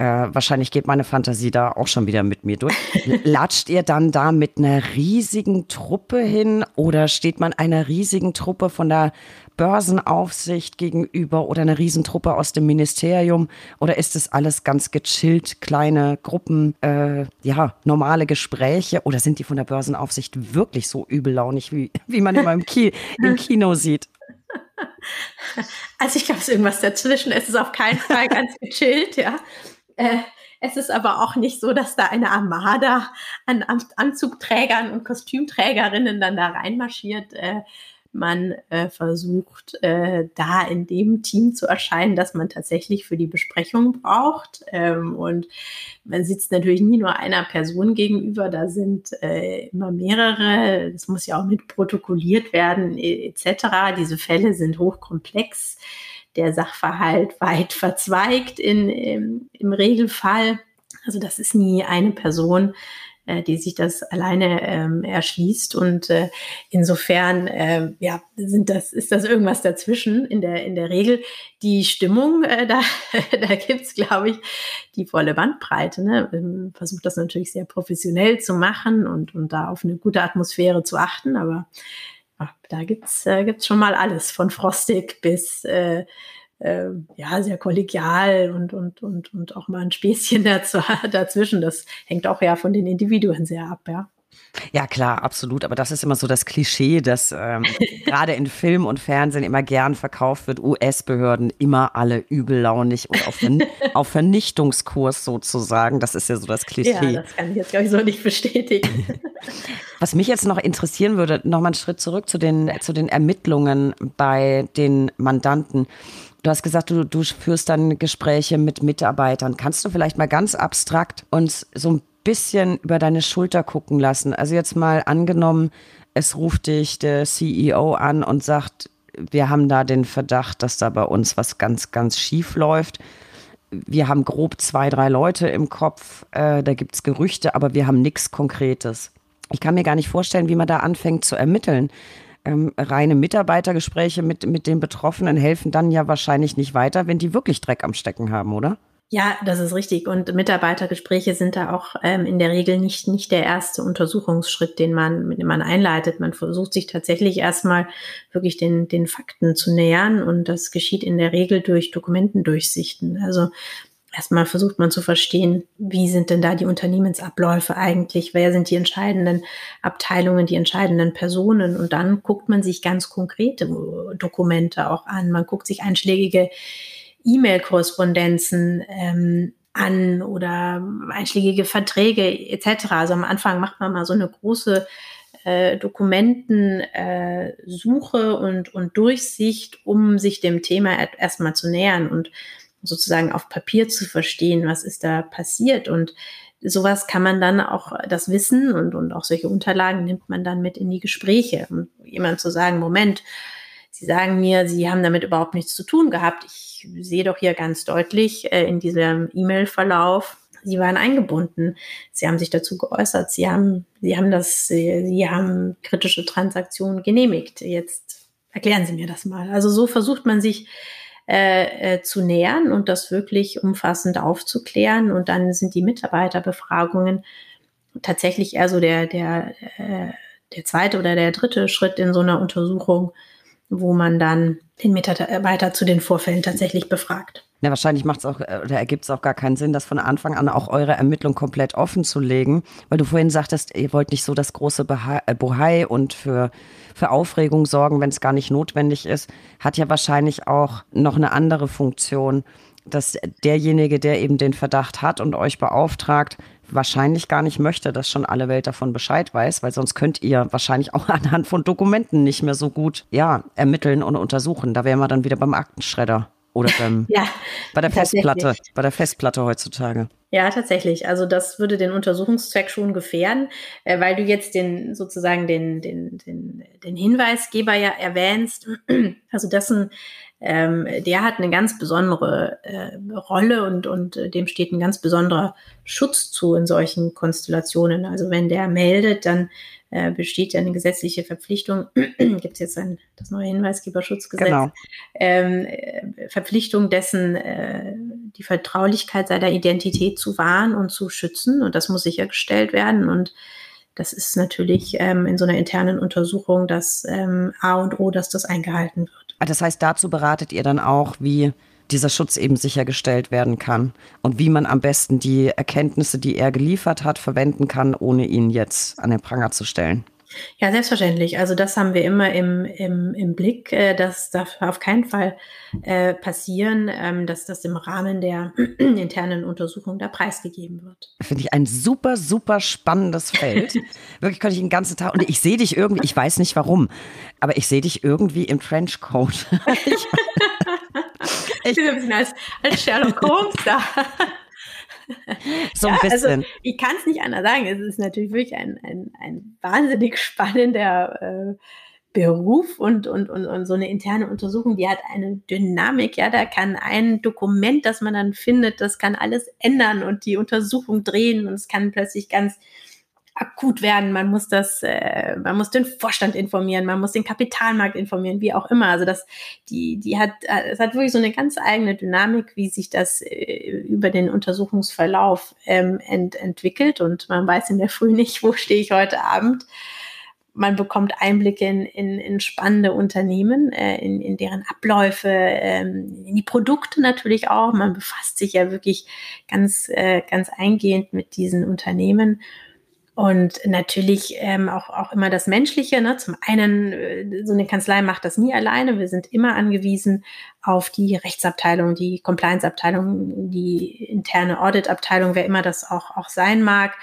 Äh, wahrscheinlich geht meine Fantasie da auch schon wieder mit mir durch. Latscht ihr dann da mit einer riesigen Truppe hin oder steht man einer riesigen Truppe von der Börsenaufsicht gegenüber oder einer Riesentruppe aus dem Ministerium? Oder ist es alles ganz gechillt, kleine Gruppen, äh, ja, normale Gespräche? Oder sind die von der Börsenaufsicht wirklich so übellaunig, wie, wie man immer im, Ki im Kino sieht? Also ich glaube, es ist irgendwas dazwischen. Es ist auf keinen Fall ganz gechillt, ja. Äh, es ist aber auch nicht so, dass da eine Armada an Anzugträgern und Kostümträgerinnen dann da reinmarschiert. Äh, man äh, versucht, äh, da in dem Team zu erscheinen, das man tatsächlich für die Besprechung braucht. Ähm, und man sitzt natürlich nie nur einer Person gegenüber, da sind äh, immer mehrere. Das muss ja auch mit protokolliert werden, etc. Diese Fälle sind hochkomplex. Der Sachverhalt weit verzweigt in, im, im Regelfall. Also das ist nie eine Person, äh, die sich das alleine ähm, erschließt. Und äh, insofern, äh, ja, sind das, ist das irgendwas dazwischen in der, in der Regel. Die Stimmung, äh, da, da gibt's glaube ich, die volle Bandbreite. Ne? Ähm, versucht das natürlich sehr professionell zu machen und, und da auf eine gute Atmosphäre zu achten, aber ja, da gibt's äh, schon mal alles, von frostig bis äh, äh, ja, sehr kollegial und, und, und, und auch mal ein Späßchen dazu, dazwischen. Das hängt auch ja von den Individuen sehr ab, ja. Ja, klar, absolut. Aber das ist immer so das Klischee, dass ähm, gerade in Film und Fernsehen immer gern verkauft wird, US-Behörden immer alle übellaunig und auf, Vern auf, Vernichtungskurs sozusagen. Das ist ja so das Klischee. Ja, das kann ich jetzt, glaube ich, so nicht bestätigen. Was mich jetzt noch interessieren würde, nochmal einen Schritt zurück zu den, zu den Ermittlungen bei den Mandanten. Du hast gesagt, du, du führst dann Gespräche mit Mitarbeitern. Kannst du vielleicht mal ganz abstrakt uns so ein bisschen über deine Schulter gucken lassen. Also jetzt mal angenommen, es ruft dich der CEO an und sagt, wir haben da den Verdacht, dass da bei uns was ganz, ganz schief läuft. Wir haben grob zwei, drei Leute im Kopf, äh, da gibt es Gerüchte, aber wir haben nichts Konkretes. Ich kann mir gar nicht vorstellen, wie man da anfängt zu ermitteln. Ähm, reine Mitarbeitergespräche mit, mit den Betroffenen helfen dann ja wahrscheinlich nicht weiter, wenn die wirklich Dreck am Stecken haben, oder? Ja, das ist richtig. Und Mitarbeitergespräche sind da auch ähm, in der Regel nicht, nicht der erste Untersuchungsschritt, den man, dem man einleitet. Man versucht sich tatsächlich erstmal wirklich den, den Fakten zu nähern. Und das geschieht in der Regel durch Dokumentendurchsichten. Also erstmal versucht man zu verstehen, wie sind denn da die Unternehmensabläufe eigentlich? Wer sind die entscheidenden Abteilungen, die entscheidenden Personen? Und dann guckt man sich ganz konkrete Dokumente auch an. Man guckt sich einschlägige E-Mail-Korrespondenzen ähm, an oder einschlägige Verträge etc. Also am Anfang macht man mal so eine große äh, Dokumentensuche äh, und, und Durchsicht, um sich dem Thema erstmal zu nähern und sozusagen auf Papier zu verstehen, was ist da passiert. Und sowas kann man dann auch, das Wissen und, und auch solche Unterlagen nimmt man dann mit in die Gespräche. Um jemand zu sagen, Moment, Sie sagen mir, Sie haben damit überhaupt nichts zu tun gehabt. Ich sehe doch hier ganz deutlich äh, in diesem E-Mail-Verlauf, Sie waren eingebunden. Sie haben sich dazu geäußert. Sie haben, Sie haben das, Sie haben kritische Transaktionen genehmigt. Jetzt erklären Sie mir das mal. Also so versucht man sich äh, äh, zu nähern und das wirklich umfassend aufzuklären. Und dann sind die Mitarbeiterbefragungen tatsächlich eher so der, der, äh, der zweite oder der dritte Schritt in so einer Untersuchung, wo man dann den Mitarbeiter zu den Vorfällen tatsächlich befragt. Ja, wahrscheinlich macht es auch äh, oder ergibt es auch gar keinen Sinn, das von Anfang an auch eure Ermittlung komplett offen zu legen, weil du vorhin sagtest, ihr wollt nicht so das große äh, Bohai und für, für Aufregung sorgen, wenn es gar nicht notwendig ist, hat ja wahrscheinlich auch noch eine andere Funktion, dass derjenige, der eben den Verdacht hat und euch beauftragt, wahrscheinlich gar nicht möchte, dass schon alle Welt davon Bescheid weiß, weil sonst könnt ihr wahrscheinlich auch anhand von Dokumenten nicht mehr so gut ja, ermitteln und untersuchen. Da wären wir dann wieder beim Aktenschredder oder beim, ja, bei der Festplatte, bei der Festplatte heutzutage. Ja, tatsächlich. Also das würde den Untersuchungszweck schon gefährden, äh, weil du jetzt den sozusagen den, den, den, den Hinweisgeber ja erwähnst, also dessen ähm, der hat eine ganz besondere äh, Rolle und, und äh, dem steht ein ganz besonderer Schutz zu in solchen Konstellationen. Also wenn der meldet, dann äh, besteht ja eine gesetzliche Verpflichtung, gibt es jetzt ein, das neue Hinweisgeberschutzgesetz, genau. ähm, äh, Verpflichtung dessen, äh, die Vertraulichkeit seiner Identität zu wahren und zu schützen und das muss sichergestellt werden und das ist natürlich ähm, in so einer internen Untersuchung das ähm, A und O, dass das eingehalten wird. Ah, das heißt, dazu beratet ihr dann auch, wie dieser Schutz eben sichergestellt werden kann und wie man am besten die Erkenntnisse, die er geliefert hat, verwenden kann, ohne ihn jetzt an den Pranger zu stellen. Ja, selbstverständlich. Also das haben wir immer im, im, im Blick. Äh, das darf auf keinen Fall äh, passieren, ähm, dass das im Rahmen der internen Untersuchung da preisgegeben wird. Finde ich ein super, super spannendes Feld. Wirklich könnte ich den ganzen Tag, und ich sehe dich irgendwie, ich weiß nicht warum, aber ich sehe dich irgendwie im Trenchcoat. ich, bin ein bisschen als, als Sherlock Holmes da. so ein ja, also bisschen. Also ich kann es nicht anders sagen. Es ist natürlich wirklich ein, ein, ein wahnsinnig spannender äh, Beruf und, und, und, und so eine interne Untersuchung, die hat eine Dynamik. Ja, da kann ein Dokument, das man dann findet, das kann alles ändern und die Untersuchung drehen und es kann plötzlich ganz akut werden. Man muss das, äh, man muss den Vorstand informieren, man muss den Kapitalmarkt informieren, wie auch immer. Also das, die, die hat, es hat wirklich so eine ganz eigene Dynamik, wie sich das äh, über den Untersuchungsverlauf ähm, ent, entwickelt. Und man weiß in der Früh nicht, wo stehe ich heute Abend. Man bekommt Einblicke in, in, in spannende Unternehmen, äh, in, in deren Abläufe, ähm, in die Produkte natürlich auch. Man befasst sich ja wirklich ganz, äh, ganz eingehend mit diesen Unternehmen. Und natürlich ähm, auch, auch immer das Menschliche. Ne? Zum einen, äh, so eine Kanzlei macht das nie alleine. Wir sind immer angewiesen auf die Rechtsabteilung, die Compliance-Abteilung, die interne Audit-Abteilung, wer immer das auch, auch sein mag.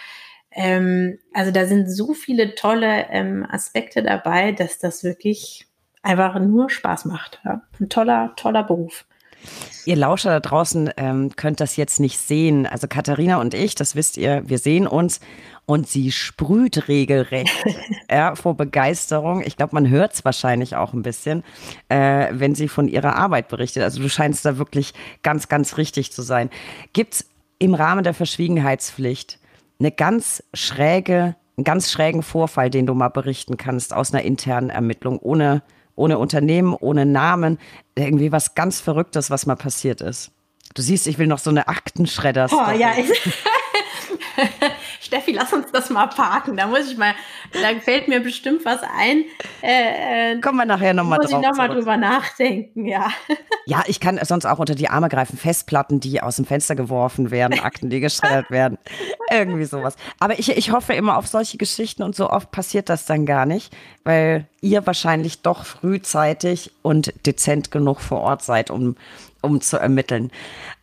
Ähm, also da sind so viele tolle ähm, Aspekte dabei, dass das wirklich einfach nur Spaß macht. Ja? Ein toller, toller Beruf. Ihr Lauscher da draußen ähm, könnt das jetzt nicht sehen. Also Katharina und ich, das wisst ihr, wir sehen uns und sie sprüht regelrecht ja, vor Begeisterung. Ich glaube, man hört es wahrscheinlich auch ein bisschen, äh, wenn sie von ihrer Arbeit berichtet. Also du scheinst da wirklich ganz, ganz richtig zu sein. Gibt es im Rahmen der Verschwiegenheitspflicht eine ganz schräge, einen ganz schrägen Vorfall, den du mal berichten kannst aus einer internen Ermittlung, ohne, ohne Unternehmen, ohne Namen, irgendwie was ganz Verrücktes, was mal passiert ist? Du siehst, ich will noch so eine Aktenschredder. Oh ja, ich Steffi, lass uns das mal parken. Da muss ich mal, da fällt mir bestimmt was ein. Äh, äh Kommen wir nachher nochmal drauf. Muss ich nochmal drüber nachdenken, ja. Ja, ich kann sonst auch unter die Arme greifen. Festplatten, die aus dem Fenster geworfen werden, Akten, die geschreddert werden. Irgendwie sowas. Aber ich, ich hoffe immer auf solche Geschichten und so oft passiert das dann gar nicht, weil ihr wahrscheinlich doch frühzeitig und dezent genug vor Ort seid, um um zu ermitteln.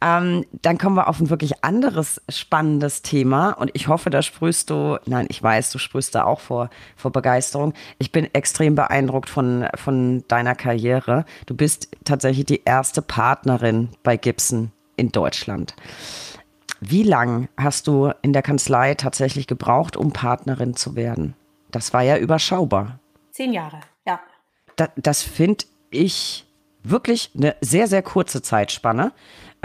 Ähm, dann kommen wir auf ein wirklich anderes spannendes Thema und ich hoffe, da sprühst du, nein, ich weiß, du sprühst da auch vor, vor Begeisterung. Ich bin extrem beeindruckt von, von deiner Karriere. Du bist tatsächlich die erste Partnerin bei Gibson in Deutschland. Wie lang hast du in der Kanzlei tatsächlich gebraucht, um Partnerin zu werden? Das war ja überschaubar. Zehn Jahre, ja. Da, das finde ich wirklich eine sehr, sehr kurze Zeitspanne.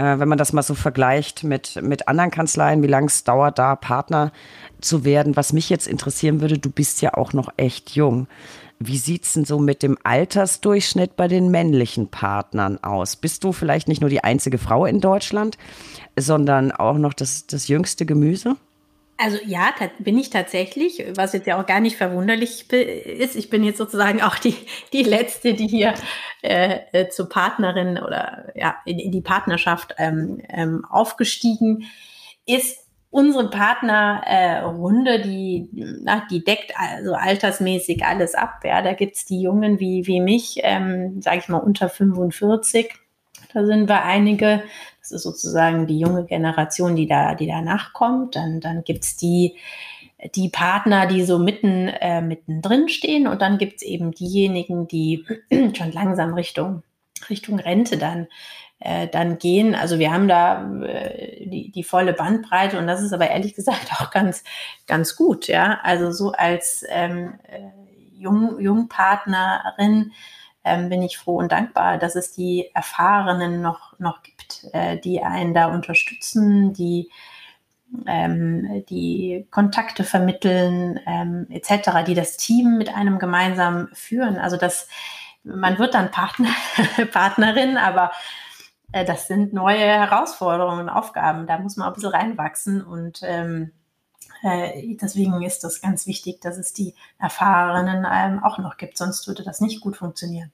Äh, wenn man das mal so vergleicht mit, mit anderen Kanzleien, wie lange es dauert, da Partner zu werden. Was mich jetzt interessieren würde, du bist ja auch noch echt jung. Wie sieht es denn so mit dem Altersdurchschnitt bei den männlichen Partnern aus? Bist du vielleicht nicht nur die einzige Frau in Deutschland, sondern auch noch das, das jüngste Gemüse? Also ja, bin ich tatsächlich, was jetzt ja auch gar nicht verwunderlich ist. Ich bin jetzt sozusagen auch die, die Letzte, die hier äh, äh, zur Partnerin oder ja, in, die Partnerschaft ähm, ähm, aufgestiegen ist. Unsere Partnerrunde, äh, die, die deckt also altersmäßig alles ab. Ja, da gibt's die Jungen wie, wie mich, ähm, sage ich mal, unter 45. Da sind wir einige. Sozusagen die junge Generation, die da, die danach kommt. Dann, dann gibt's die, die Partner, die so mitten, äh, mittendrin stehen. Und dann gibt's eben diejenigen, die schon langsam Richtung, Richtung Rente dann, äh, dann gehen. Also wir haben da äh, die, die volle Bandbreite und das ist aber ehrlich gesagt auch ganz, ganz gut. Ja, also so als ähm, äh, Jung, Jungpartnerin ähm, bin ich froh und dankbar, dass es die Erfahrenen noch, noch gibt, äh, die einen da unterstützen, die ähm, die Kontakte vermitteln, ähm, etc., die das Team mit einem gemeinsam führen. Also das, man wird dann Partner, Partnerin, aber äh, das sind neue Herausforderungen und Aufgaben. Da muss man ein bisschen reinwachsen und ähm, äh, deswegen ist das ganz wichtig, dass es die Erfahrenen ähm, auch noch gibt, sonst würde das nicht gut funktionieren.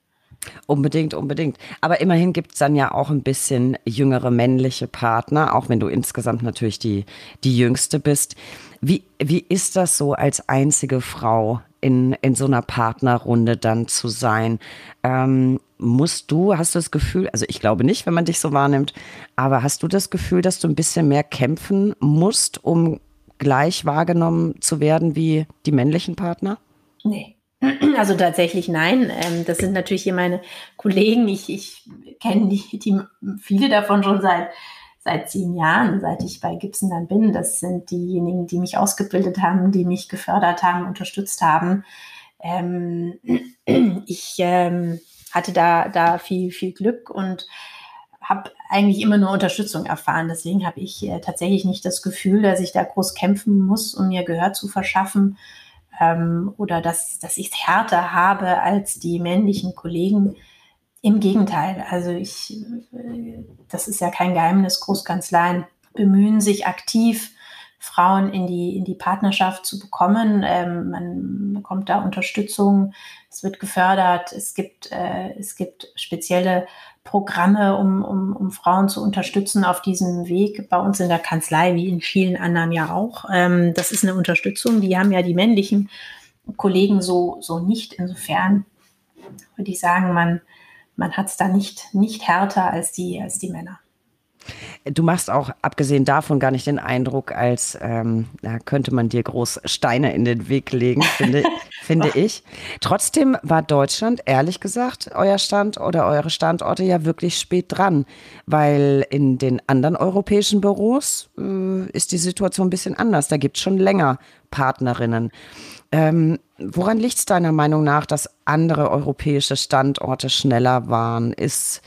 Unbedingt, unbedingt. Aber immerhin gibt es dann ja auch ein bisschen jüngere männliche Partner, auch wenn du insgesamt natürlich die, die jüngste bist. Wie, wie ist das so als einzige Frau in, in so einer Partnerrunde dann zu sein? Ähm, musst du, hast du das Gefühl, also ich glaube nicht, wenn man dich so wahrnimmt, aber hast du das Gefühl, dass du ein bisschen mehr kämpfen musst, um gleich wahrgenommen zu werden wie die männlichen Partner? Nee. Also tatsächlich nein. Ähm, das sind natürlich hier meine Kollegen. Ich, ich kenne die, die, viele davon schon seit, seit zehn Jahren, seit ich bei Gibson dann bin. Das sind diejenigen, die mich ausgebildet haben, die mich gefördert haben, unterstützt haben. Ähm, ich ähm, hatte da, da viel, viel Glück und habe eigentlich immer nur Unterstützung erfahren. Deswegen habe ich äh, tatsächlich nicht das Gefühl, dass ich da groß kämpfen muss, um mir Gehör zu verschaffen ähm, oder dass, dass ich es härter habe als die männlichen Kollegen. Im Gegenteil, also ich, äh, das ist ja kein Geheimnis, Großkanzleien bemühen sich aktiv Frauen in die, in die Partnerschaft zu bekommen. Ähm, man bekommt da Unterstützung, es wird gefördert, es gibt, äh, es gibt spezielle Programme, um, um, um Frauen zu unterstützen auf diesem Weg. Bei uns in der Kanzlei, wie in vielen anderen ja auch. Ähm, das ist eine Unterstützung, die haben ja die männlichen Kollegen so, so nicht. Insofern würde ich sagen, man, man hat es da nicht, nicht härter als die, als die Männer. Du machst auch, abgesehen davon, gar nicht den Eindruck, als ähm, da könnte man dir groß Steine in den Weg legen, finde, finde ich. Trotzdem war Deutschland, ehrlich gesagt, euer Stand oder eure Standorte ja wirklich spät dran, weil in den anderen europäischen Büros äh, ist die Situation ein bisschen anders. Da gibt es schon länger Partnerinnen. Ähm, woran liegt es deiner Meinung nach, dass andere europäische Standorte schneller waren? Ist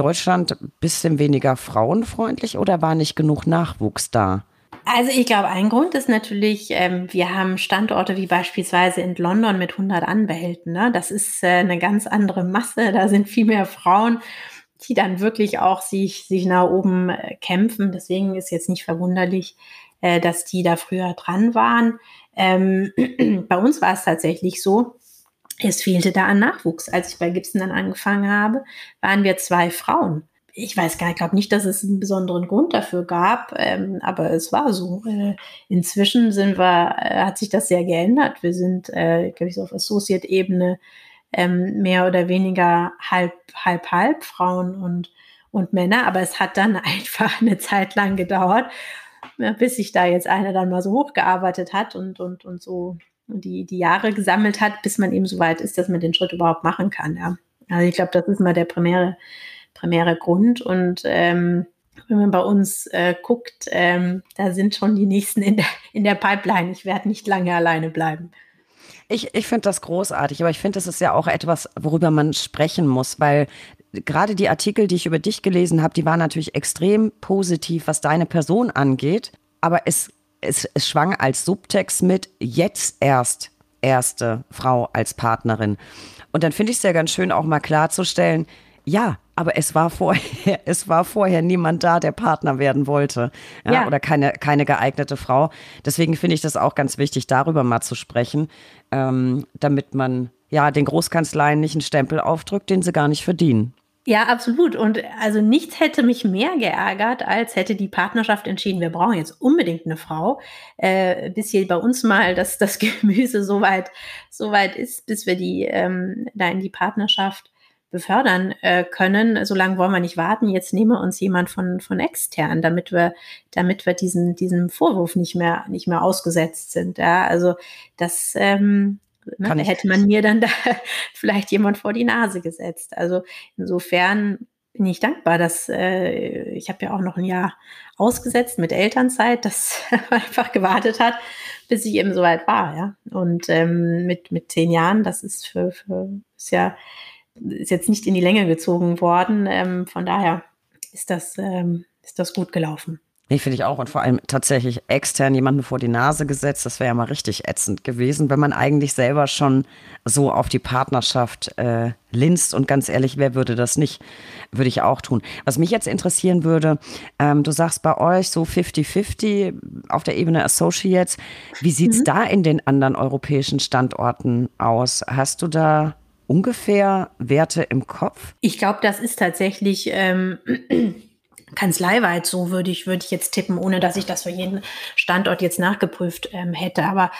Deutschland ein bisschen weniger frauenfreundlich oder war nicht genug Nachwuchs da? Also ich glaube, ein Grund ist natürlich, ähm, wir haben Standorte wie beispielsweise in London mit 100 Anwälten. Ne? Das ist äh, eine ganz andere Masse. Da sind viel mehr Frauen, die dann wirklich auch sich, sich nach oben äh, kämpfen. Deswegen ist jetzt nicht verwunderlich, äh, dass die da früher dran waren. Ähm, bei uns war es tatsächlich so, es fehlte da an Nachwuchs. Als ich bei Gibson dann angefangen habe, waren wir zwei Frauen. Ich weiß gar nicht, glaube nicht, dass es einen besonderen Grund dafür gab, ähm, aber es war so. Äh, inzwischen sind wir, äh, hat sich das sehr geändert. Wir sind, äh, glaube ich, so auf Associate-Ebene ähm, mehr oder weniger halb, halb, halb Frauen und, und Männer. Aber es hat dann einfach eine Zeit lang gedauert, bis sich da jetzt einer dann mal so hochgearbeitet hat und, und, und so die, die Jahre gesammelt hat, bis man eben so weit ist, dass man den Schritt überhaupt machen kann. Ja. Also ich glaube, das ist mal der primäre, primäre Grund. Und ähm, wenn man bei uns äh, guckt, ähm, da sind schon die nächsten in der, in der Pipeline. Ich werde nicht lange alleine bleiben. Ich, ich finde das großartig, aber ich finde, das ist ja auch etwas, worüber man sprechen muss, weil gerade die Artikel, die ich über dich gelesen habe, die waren natürlich extrem positiv, was deine Person angeht. Aber es es, es schwang als Subtext mit, jetzt erst erste Frau als Partnerin. Und dann finde ich es ja ganz schön, auch mal klarzustellen, ja, aber es war vorher, es war vorher niemand da, der Partner werden wollte. Ja, ja. Oder keine, keine geeignete Frau. Deswegen finde ich das auch ganz wichtig, darüber mal zu sprechen, ähm, damit man ja den Großkanzleien nicht einen Stempel aufdrückt, den sie gar nicht verdienen. Ja, absolut. Und also nichts hätte mich mehr geärgert, als hätte die Partnerschaft entschieden, wir brauchen jetzt unbedingt eine Frau, äh, bis hier bei uns mal das, das Gemüse soweit so weit ist, bis wir die ähm, da in die Partnerschaft befördern äh, können. So lange wollen wir nicht warten. Jetzt nehmen wir uns jemand von, von extern, damit wir, damit wir diesen, diesem Vorwurf nicht mehr, nicht mehr ausgesetzt sind. Ja, also das, ähm, Ne? hätte man mir dann da vielleicht jemand vor die Nase gesetzt. Also insofern bin ich dankbar, dass äh, ich habe ja auch noch ein Jahr ausgesetzt mit Elternzeit, das einfach gewartet hat, bis ich eben soweit war, ja. Und ähm, mit mit zehn Jahren, das ist für, für ist ja ist jetzt nicht in die Länge gezogen worden. Ähm, von daher ist das ähm, ist das gut gelaufen. Nee, finde ich auch. Und vor allem tatsächlich extern jemanden vor die Nase gesetzt. Das wäre ja mal richtig ätzend gewesen, wenn man eigentlich selber schon so auf die Partnerschaft äh, linst. Und ganz ehrlich, wer würde das nicht? Würde ich auch tun. Was mich jetzt interessieren würde, ähm, du sagst bei euch so 50-50 auf der Ebene Associates. Wie sieht's mhm. da in den anderen europäischen Standorten aus? Hast du da ungefähr Werte im Kopf? Ich glaube, das ist tatsächlich. Ähm kanzleiweit so würde ich, würde ich jetzt tippen, ohne dass ich das für jeden Standort jetzt nachgeprüft ähm, hätte. Aber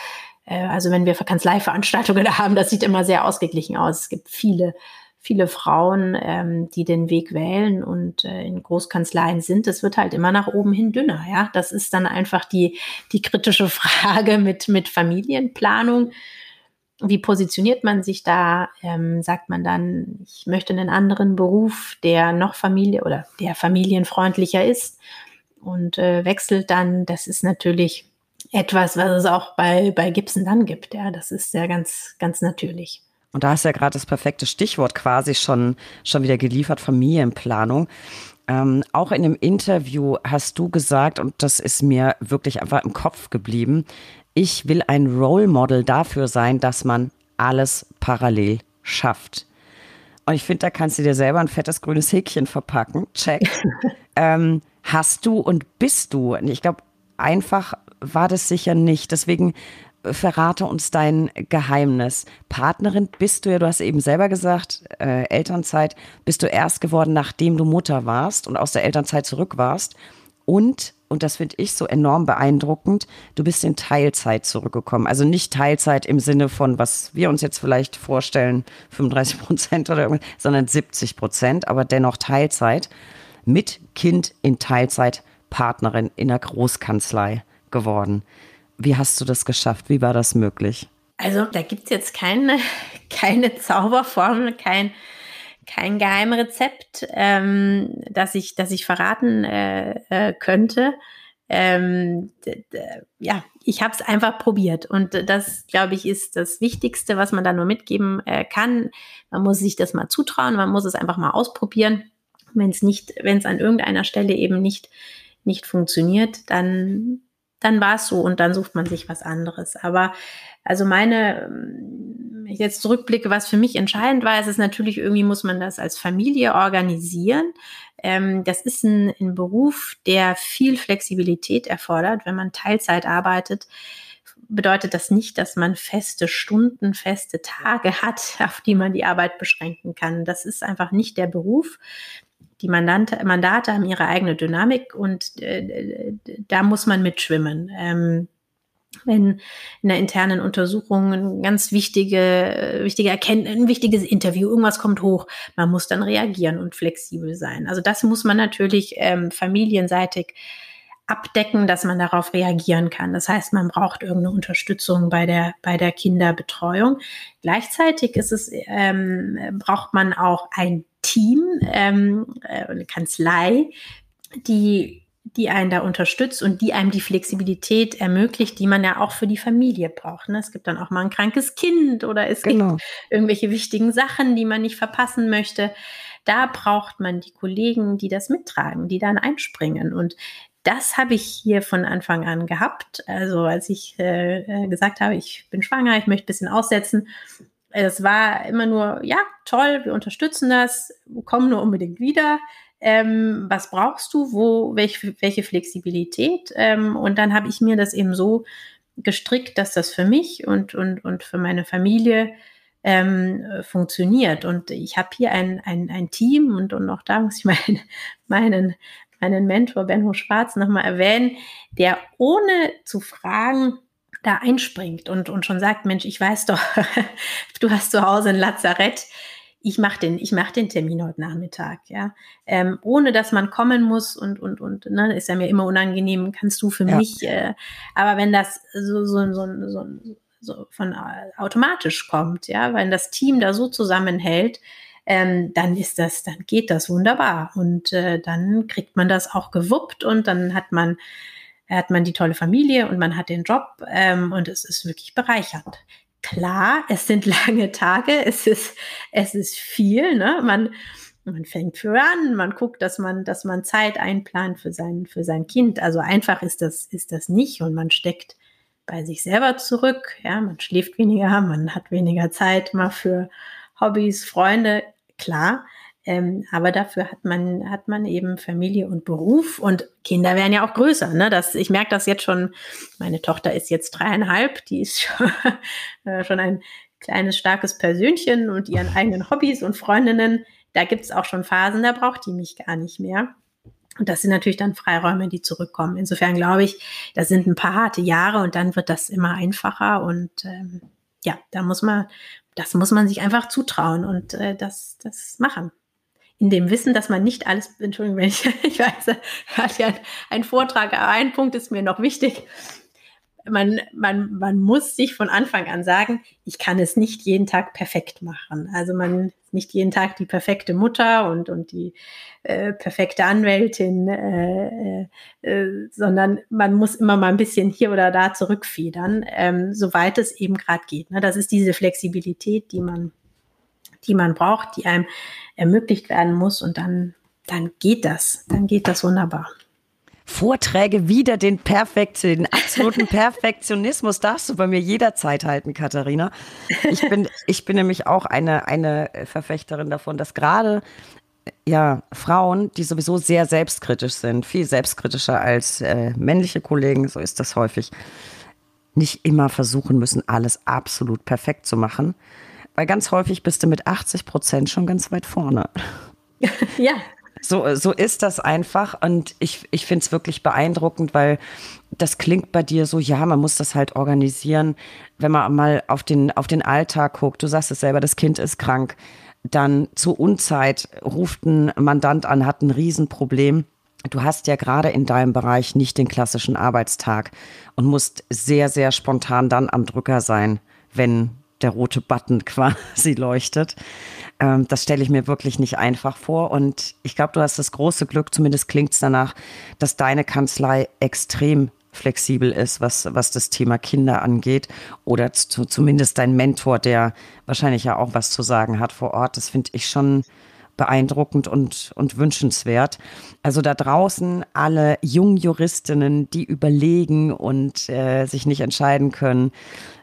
äh, also wenn wir Kanzleiveranstaltungen haben, das sieht immer sehr ausgeglichen aus. Es gibt viele, viele Frauen, ähm, die den Weg wählen und äh, in Großkanzleien sind. Es wird halt immer nach oben hin dünner. Ja, das ist dann einfach die, die kritische Frage mit, mit Familienplanung wie positioniert man sich da? Ähm, sagt man dann, ich möchte einen anderen Beruf, der noch Familie oder der familienfreundlicher ist und äh, wechselt dann. Das ist natürlich etwas, was es auch bei, bei Gibson dann gibt. Ja, das ist ja ganz, ganz natürlich. Und da ist ja gerade das perfekte Stichwort quasi schon, schon wieder geliefert, Familienplanung. Ähm, auch in einem Interview hast du gesagt, und das ist mir wirklich einfach im Kopf geblieben, ich will ein Role Model dafür sein, dass man alles parallel schafft. Und ich finde, da kannst du dir selber ein fettes grünes Häkchen verpacken. Check. ähm, hast du und bist du, ich glaube, einfach war das sicher nicht. Deswegen äh, verrate uns dein Geheimnis. Partnerin bist du ja, du hast eben selber gesagt, äh, Elternzeit bist du erst geworden, nachdem du Mutter warst und aus der Elternzeit zurück warst. Und, und das finde ich so enorm beeindruckend, du bist in Teilzeit zurückgekommen. Also nicht Teilzeit im Sinne von, was wir uns jetzt vielleicht vorstellen, 35 Prozent oder irgendwas, sondern 70 Prozent, aber dennoch Teilzeit mit Kind in Teilzeit, Partnerin in der Großkanzlei geworden. Wie hast du das geschafft? Wie war das möglich? Also da gibt es jetzt keine, keine Zauberformel, kein, kein Geheimrezept, ähm, das, ich, das ich verraten äh, äh, könnte. Ähm, ja, ich habe es einfach probiert und das, glaube ich, ist das Wichtigste, was man da nur mitgeben äh, kann. Man muss sich das mal zutrauen, man muss es einfach mal ausprobieren. Wenn es nicht, wenn es an irgendeiner Stelle eben nicht nicht funktioniert, dann dann war es so und dann sucht man sich was anderes. Aber also meine, ich jetzt zurückblicke, was für mich entscheidend war, ist es natürlich, irgendwie muss man das als Familie organisieren. Ähm, das ist ein, ein Beruf, der viel Flexibilität erfordert. Wenn man Teilzeit arbeitet, bedeutet das nicht, dass man feste Stunden, feste Tage hat, auf die man die Arbeit beschränken kann. Das ist einfach nicht der Beruf die Mandante, Mandate haben ihre eigene Dynamik und äh, da muss man mitschwimmen. Ähm, wenn in der internen Untersuchung ein ganz wichtige, wichtige Erkenntnis, ein wichtiges Interview, irgendwas kommt hoch, man muss dann reagieren und flexibel sein. Also das muss man natürlich ähm, familienseitig abdecken, dass man darauf reagieren kann. Das heißt, man braucht irgendeine Unterstützung bei der, bei der Kinderbetreuung. Gleichzeitig ist es, ähm, braucht man auch ein Team, ähm, äh, eine Kanzlei, die die einen da unterstützt und die einem die Flexibilität ermöglicht, die man ja auch für die Familie braucht. Ne? Es gibt dann auch mal ein krankes Kind oder es genau. gibt irgendwelche wichtigen Sachen, die man nicht verpassen möchte. Da braucht man die Kollegen, die das mittragen, die dann einspringen. Und das habe ich hier von Anfang an gehabt. Also als ich äh, äh gesagt habe, ich bin schwanger, ich möchte ein bisschen aussetzen, es war immer nur, ja, toll, wir unterstützen das, komm nur unbedingt wieder. Ähm, was brauchst du, wo, welche, welche Flexibilität? Ähm, und dann habe ich mir das eben so gestrickt, dass das für mich und, und, und für meine Familie ähm, funktioniert. Und ich habe hier ein, ein, ein Team und, und auch da muss ich meinen, meinen, meinen Mentor Benno Schwarz nochmal erwähnen, der ohne zu fragen, da einspringt und, und schon sagt, Mensch, ich weiß doch, du hast zu Hause ein Lazarett, ich mache den, ich mach den Termin heute Nachmittag, ja. Ähm, ohne dass man kommen muss und, und, und, ne, ist ja mir immer unangenehm, kannst du für ja. mich, äh, aber wenn das so, so, so, so, so von äh, automatisch kommt, ja, wenn das Team da so zusammenhält, ähm, dann ist das, dann geht das wunderbar und äh, dann kriegt man das auch gewuppt und dann hat man hat man die tolle Familie und man hat den Job ähm, und es ist wirklich bereichernd. Klar, es sind lange Tage, es ist, es ist viel, ne? Man, man fängt für an, man guckt, dass man, dass man Zeit einplant für sein, für sein Kind. Also einfach ist das, ist das nicht und man steckt bei sich selber zurück. Ja, man schläft weniger, man hat weniger Zeit mal für Hobbys, Freunde, klar. Ähm, aber dafür hat man, hat man eben Familie und Beruf und Kinder werden ja auch größer. Ne? Das, ich merke das jetzt schon. Meine Tochter ist jetzt dreieinhalb, die ist schon, äh, schon ein kleines, starkes Persönchen und ihren eigenen Hobbys und Freundinnen. Da gibt es auch schon Phasen, da braucht die mich gar nicht mehr. Und das sind natürlich dann Freiräume, die zurückkommen. Insofern glaube ich, das sind ein paar harte Jahre und dann wird das immer einfacher. Und ähm, ja, da muss man, das muss man sich einfach zutrauen und äh, das, das machen in dem Wissen, dass man nicht alles, Entschuldigung, wenn ich, ich weiß, hat ja ein Vortrag, aber ein Punkt ist mir noch wichtig. Man, man, man muss sich von Anfang an sagen, ich kann es nicht jeden Tag perfekt machen. Also man nicht jeden Tag die perfekte Mutter und, und die äh, perfekte Anwältin, äh, äh, sondern man muss immer mal ein bisschen hier oder da zurückfedern, ähm, soweit es eben gerade geht. Ne? Das ist diese Flexibilität, die man, die man braucht, die einem ermöglicht werden muss und dann, dann geht das, dann geht das wunderbar. Vorträge wieder den Perfektion, den absoluten Perfektionismus darfst du bei mir jederzeit halten, Katharina. Ich bin, ich bin nämlich auch eine, eine Verfechterin davon, dass gerade ja, Frauen, die sowieso sehr selbstkritisch sind, viel selbstkritischer als äh, männliche Kollegen, so ist das häufig, nicht immer versuchen müssen, alles absolut perfekt zu machen. Weil ganz häufig bist du mit 80 Prozent schon ganz weit vorne. ja. So, so ist das einfach. Und ich, ich finde es wirklich beeindruckend, weil das klingt bei dir so, ja, man muss das halt organisieren. Wenn man mal auf den, auf den Alltag guckt, du sagst es selber, das Kind ist krank dann zur Unzeit ruft ein Mandant an, hat ein Riesenproblem. Du hast ja gerade in deinem Bereich nicht den klassischen Arbeitstag und musst sehr, sehr spontan dann am Drücker sein, wenn der rote Button quasi leuchtet. Ähm, das stelle ich mir wirklich nicht einfach vor. Und ich glaube, du hast das große Glück, zumindest klingt es danach, dass deine Kanzlei extrem flexibel ist, was, was das Thema Kinder angeht. Oder zu, zumindest dein Mentor, der wahrscheinlich ja auch was zu sagen hat vor Ort. Das finde ich schon beeindruckend und, und wünschenswert. Also da draußen alle jungen Juristinnen, die überlegen und äh, sich nicht entscheiden können,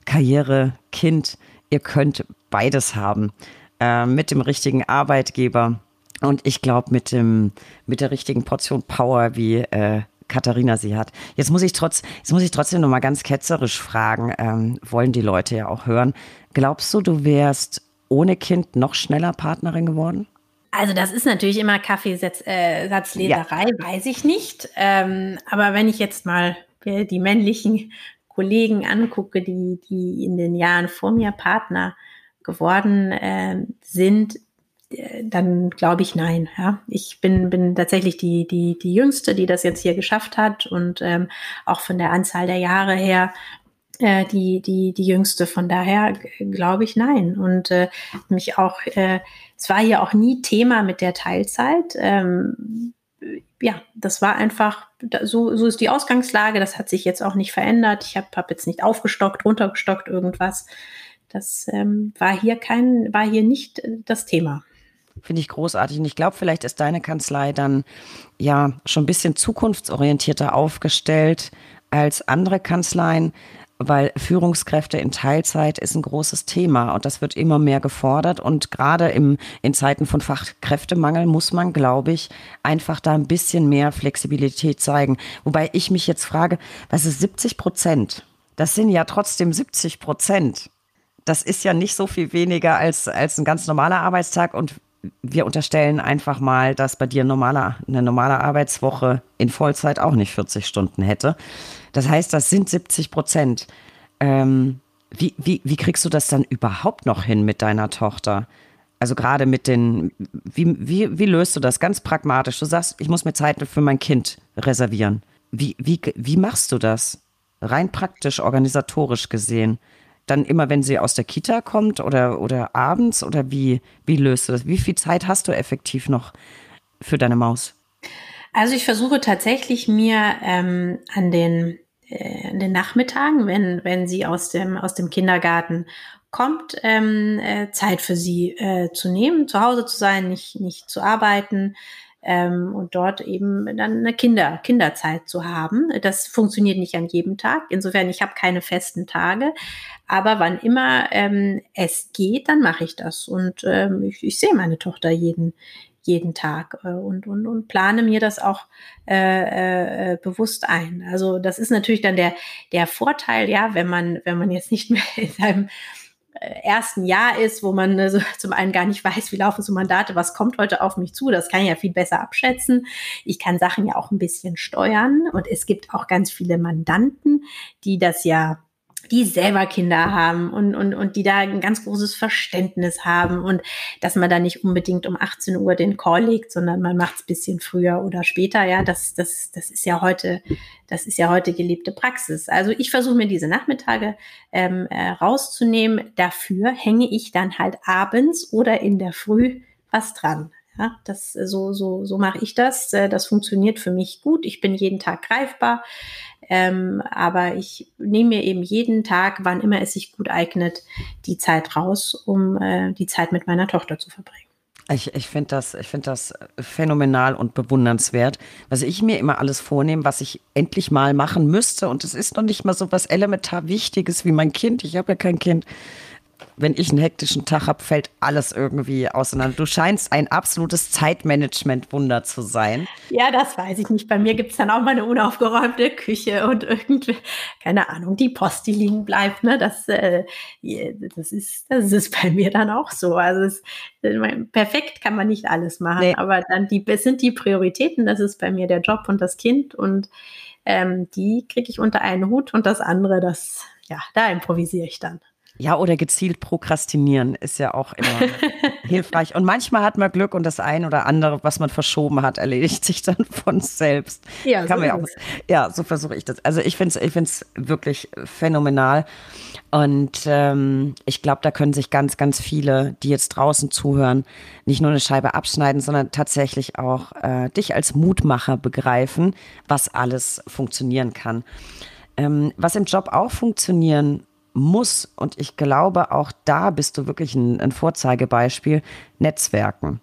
Karriere, Kind, ihr könnt beides haben. Äh, mit dem richtigen Arbeitgeber und ich glaube mit dem mit der richtigen Portion Power, wie äh, Katharina sie hat. Jetzt muss ich trotz, jetzt muss ich trotzdem noch mal ganz ketzerisch fragen, ähm, wollen die Leute ja auch hören. Glaubst du, du wärst ohne Kind noch schneller Partnerin geworden? Also das ist natürlich immer Kaffeesatzleserei, äh, ja. weiß ich nicht. Ähm, aber wenn ich jetzt mal die männlichen Kollegen angucke, die, die in den Jahren vor mir Partner geworden äh, sind, dann glaube ich nein. Ja, ich bin bin tatsächlich die die die jüngste, die das jetzt hier geschafft hat und ähm, auch von der Anzahl der Jahre her äh, die die die jüngste. Von daher glaube ich nein und äh, mich auch äh, es war hier auch nie Thema mit der Teilzeit. Ähm, ja, das war einfach, so, so ist die Ausgangslage. Das hat sich jetzt auch nicht verändert. Ich habe hab jetzt nicht aufgestockt, runtergestockt, irgendwas. Das ähm, war hier kein, war hier nicht das Thema. Finde ich großartig. Und ich glaube, vielleicht ist deine Kanzlei dann ja schon ein bisschen zukunftsorientierter aufgestellt als andere Kanzleien, weil Führungskräfte in Teilzeit ist ein großes Thema und das wird immer mehr gefordert. Und gerade im, in Zeiten von Fachkräftemangel muss man, glaube ich, einfach da ein bisschen mehr Flexibilität zeigen. Wobei ich mich jetzt frage, was ist 70 Prozent? Das sind ja trotzdem 70 Prozent. Das ist ja nicht so viel weniger als, als ein ganz normaler Arbeitstag. Und wir unterstellen einfach mal, dass bei dir normaler, eine normale Arbeitswoche in Vollzeit auch nicht 40 Stunden hätte. Das heißt, das sind 70 Prozent. Ähm, wie, wie, wie kriegst du das dann überhaupt noch hin mit deiner Tochter? Also gerade mit den, wie, wie, wie löst du das ganz pragmatisch? Du sagst, ich muss mir Zeit für mein Kind reservieren. Wie, wie, wie machst du das? Rein praktisch, organisatorisch gesehen dann immer, wenn sie aus der Kita kommt oder, oder abends oder wie, wie löst du das? Wie viel Zeit hast du effektiv noch für deine Maus? Also ich versuche tatsächlich mir ähm, an den, äh, an den Nachmittagen, wenn, wenn sie aus dem, aus dem Kindergarten kommt, ähm, äh, Zeit für sie äh, zu nehmen, zu Hause zu sein, nicht, nicht zu arbeiten, ähm, und dort eben dann eine Kinder, Kinderzeit zu haben. Das funktioniert nicht an jedem Tag. Insofern, ich habe keine festen Tage, aber wann immer ähm, es geht, dann mache ich das. Und ähm, ich, ich sehe meine Tochter jeden, jeden Tag äh, und, und, und plane mir das auch äh, äh, bewusst ein. Also das ist natürlich dann der, der Vorteil, ja, wenn man, wenn man jetzt nicht mehr in seinem äh, ersten Jahr ist, wo man äh, so, zum einen gar nicht weiß, wie laufen so Mandate, was kommt heute auf mich zu. Das kann ich ja viel besser abschätzen. Ich kann Sachen ja auch ein bisschen steuern und es gibt auch ganz viele Mandanten, die das ja die selber Kinder haben und, und, und die da ein ganz großes Verständnis haben und dass man da nicht unbedingt um 18 Uhr den Call legt, sondern man macht es bisschen früher oder später. Ja, das, das, das ist ja heute, das ist ja heute gelebte Praxis. Also ich versuche mir diese Nachmittage ähm, äh, rauszunehmen. Dafür hänge ich dann halt abends oder in der Früh was dran. Ja, das so so so mache ich das. Äh, das funktioniert für mich gut. Ich bin jeden Tag greifbar. Ähm, aber ich nehme mir eben jeden Tag, wann immer es sich gut eignet, die Zeit raus, um äh, die Zeit mit meiner Tochter zu verbringen. Ich, ich finde das, find das phänomenal und bewundernswert. Was ich mir immer alles vornehme, was ich endlich mal machen müsste, und es ist noch nicht mal so was elementar Wichtiges wie mein Kind, ich habe ja kein Kind, wenn ich einen hektischen Tag habe, fällt alles irgendwie auseinander. Du scheinst ein absolutes Zeitmanagement-Wunder zu sein. Ja, das weiß ich nicht. Bei mir gibt es dann auch mal eine unaufgeräumte Küche und irgendwie, keine Ahnung, die Post, die liegen bleibt. Ne? Das, äh, das, ist, das ist bei mir dann auch so. Also es, perfekt kann man nicht alles machen, nee. aber dann die, sind die Prioritäten. Das ist bei mir der Job und das Kind und ähm, die kriege ich unter einen Hut und das andere, das, ja, da improvisiere ich dann. Ja, oder gezielt prokrastinieren ist ja auch immer hilfreich. Und manchmal hat man Glück und das eine oder andere, was man verschoben hat, erledigt sich dann von selbst. Ja, Kann so, ja, auch, ja so versuche ich das. Also ich finde es ich find's wirklich phänomenal. Und ähm, ich glaube, da können sich ganz, ganz viele, die jetzt draußen zuhören, nicht nur eine Scheibe abschneiden, sondern tatsächlich auch äh, dich als Mutmacher begreifen, was alles funktionieren kann. Ähm, was im Job auch funktionieren muss, und ich glaube, auch da bist du wirklich ein, ein Vorzeigebeispiel, Netzwerken.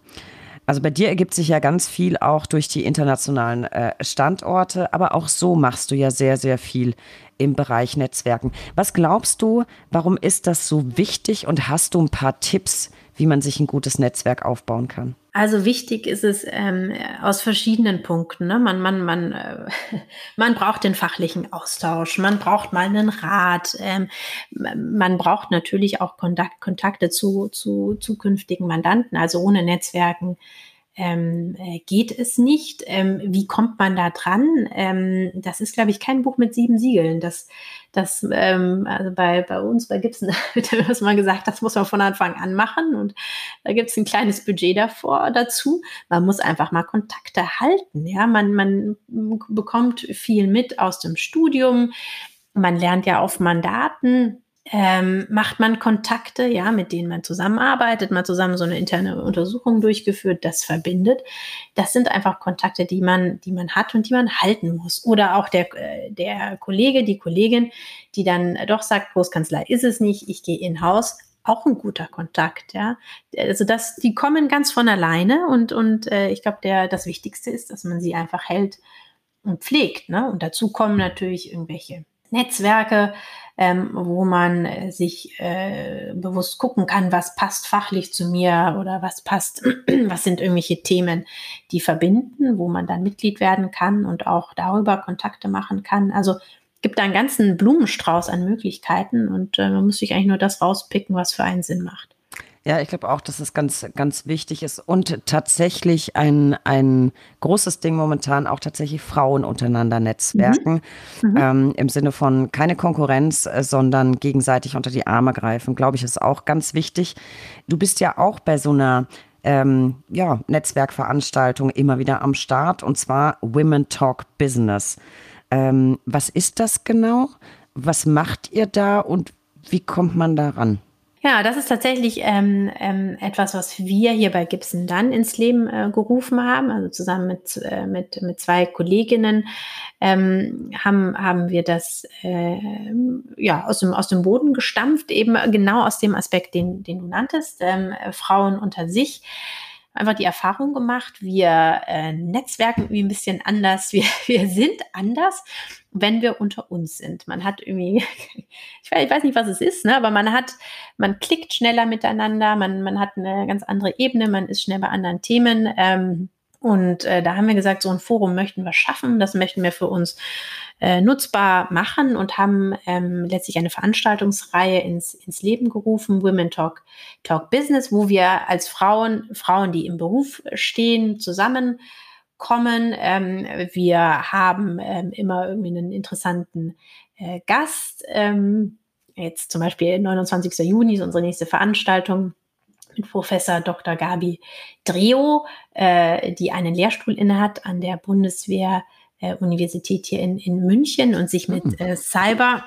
Also bei dir ergibt sich ja ganz viel auch durch die internationalen äh, Standorte, aber auch so machst du ja sehr, sehr viel im Bereich Netzwerken. Was glaubst du, warum ist das so wichtig und hast du ein paar Tipps, wie man sich ein gutes Netzwerk aufbauen kann? Also wichtig ist es ähm, aus verschiedenen Punkten. Ne? Man, man, man, äh, man braucht den fachlichen Austausch, man braucht mal einen Rat, ähm, man braucht natürlich auch Kontakt, Kontakte zu, zu zukünftigen Mandanten. Also ohne Netzwerken ähm, äh, geht es nicht. Ähm, wie kommt man da dran? Ähm, das ist, glaube ich, kein Buch mit sieben Siegeln. Das, das, ähm, also bei, bei uns, bei Gibson, wird das mal gesagt, das muss man von Anfang an machen. Und da gibt es ein kleines Budget davor dazu. Man muss einfach mal Kontakte halten. Ja, man, man bekommt viel mit aus dem Studium. Man lernt ja auf Mandaten ähm, macht man Kontakte, ja, mit denen man zusammenarbeitet, man zusammen so eine interne Untersuchung durchgeführt, das verbindet. Das sind einfach Kontakte, die man, die man hat und die man halten muss. Oder auch der, äh, der Kollege, die Kollegin, die dann doch sagt, Großkanzlei ist es nicht, ich gehe in Haus, auch ein guter Kontakt, ja. Also das, die kommen ganz von alleine und, und äh, ich glaube, der, das Wichtigste ist, dass man sie einfach hält und pflegt, ne? Und dazu kommen natürlich irgendwelche Netzwerke, ähm, wo man äh, sich äh, bewusst gucken kann, was passt fachlich zu mir oder was passt, was sind irgendwelche Themen, die verbinden, wo man dann Mitglied werden kann und auch darüber Kontakte machen kann. Also gibt da einen ganzen Blumenstrauß an Möglichkeiten und äh, man muss sich eigentlich nur das rauspicken, was für einen Sinn macht. Ja, ich glaube auch, dass es ganz, ganz wichtig ist und tatsächlich ein, ein großes Ding momentan auch tatsächlich Frauen untereinander netzwerken. Mhm. Mhm. Ähm, Im Sinne von keine Konkurrenz, äh, sondern gegenseitig unter die Arme greifen, glaube ich, ist auch ganz wichtig. Du bist ja auch bei so einer ähm, ja, Netzwerkveranstaltung immer wieder am Start und zwar Women Talk Business. Ähm, was ist das genau? Was macht ihr da und wie kommt man daran? Ja, das ist tatsächlich ähm, ähm, etwas, was wir hier bei Gibson dann ins Leben äh, gerufen haben. Also zusammen mit, äh, mit, mit zwei Kolleginnen ähm, haben, haben wir das äh, ja, aus, dem, aus dem Boden gestampft, eben genau aus dem Aspekt, den, den du nanntest, ähm, Frauen unter sich. Einfach die Erfahrung gemacht, wir äh, netzwerken irgendwie ein bisschen anders, wir, wir sind anders, wenn wir unter uns sind. Man hat irgendwie, ich weiß, ich weiß nicht, was es ist, ne, aber man hat, man klickt schneller miteinander, man, man hat eine ganz andere Ebene, man ist schnell bei anderen Themen. Ähm, und äh, da haben wir gesagt, so ein Forum möchten wir schaffen, das möchten wir für uns äh, nutzbar machen und haben ähm, letztlich eine Veranstaltungsreihe ins, ins Leben gerufen, Women Talk, Talk Business, wo wir als Frauen, Frauen, die im Beruf stehen, zusammenkommen. Ähm, wir haben ähm, immer irgendwie einen interessanten äh, Gast. Ähm, jetzt zum Beispiel 29. Juni ist unsere nächste Veranstaltung mit Professor Dr. Gabi Dreo, äh, die einen Lehrstuhl innehat an der Bundeswehr äh, Universität hier in, in München und sich mit hm. äh, Cyber,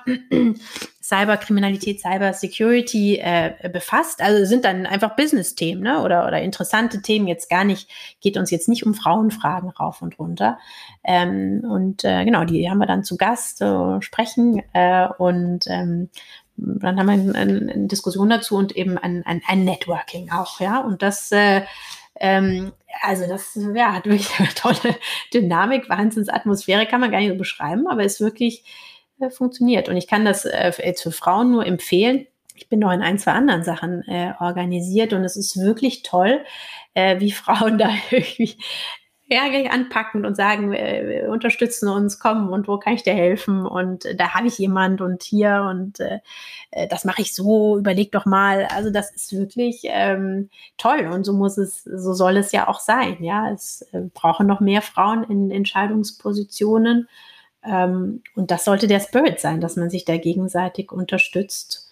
Cyberkriminalität, Cyber Security äh, befasst. Also sind dann einfach Business-Themen ne? oder, oder interessante Themen jetzt gar nicht, geht uns jetzt nicht um Frauenfragen rauf und runter. Ähm, und äh, genau, die haben wir dann zu Gast, äh, sprechen äh, und ähm, dann haben wir eine, eine, Diskussion dazu und eben ein, ein, ein Networking auch, ja. Und das äh, ähm, also das ja, hat wirklich eine tolle Dynamik, Wahnsinnsatmosphäre, kann man gar nicht so beschreiben, aber es wirklich äh, funktioniert. Und ich kann das äh, für Frauen nur empfehlen. ich bin noch in ein, zwei anderen Sachen äh, organisiert und es ist wirklich toll, äh, wie Frauen da irgendwie gleich anpacken und sagen, äh, wir unterstützen uns, kommen und wo kann ich dir helfen? Und äh, da habe ich jemand und hier und äh, äh, das mache ich so, überleg doch mal. Also das ist wirklich ähm, toll und so muss es, so soll es ja auch sein. Ja, es äh, brauchen noch mehr Frauen in Entscheidungspositionen und das sollte der Spirit sein, dass man sich da gegenseitig unterstützt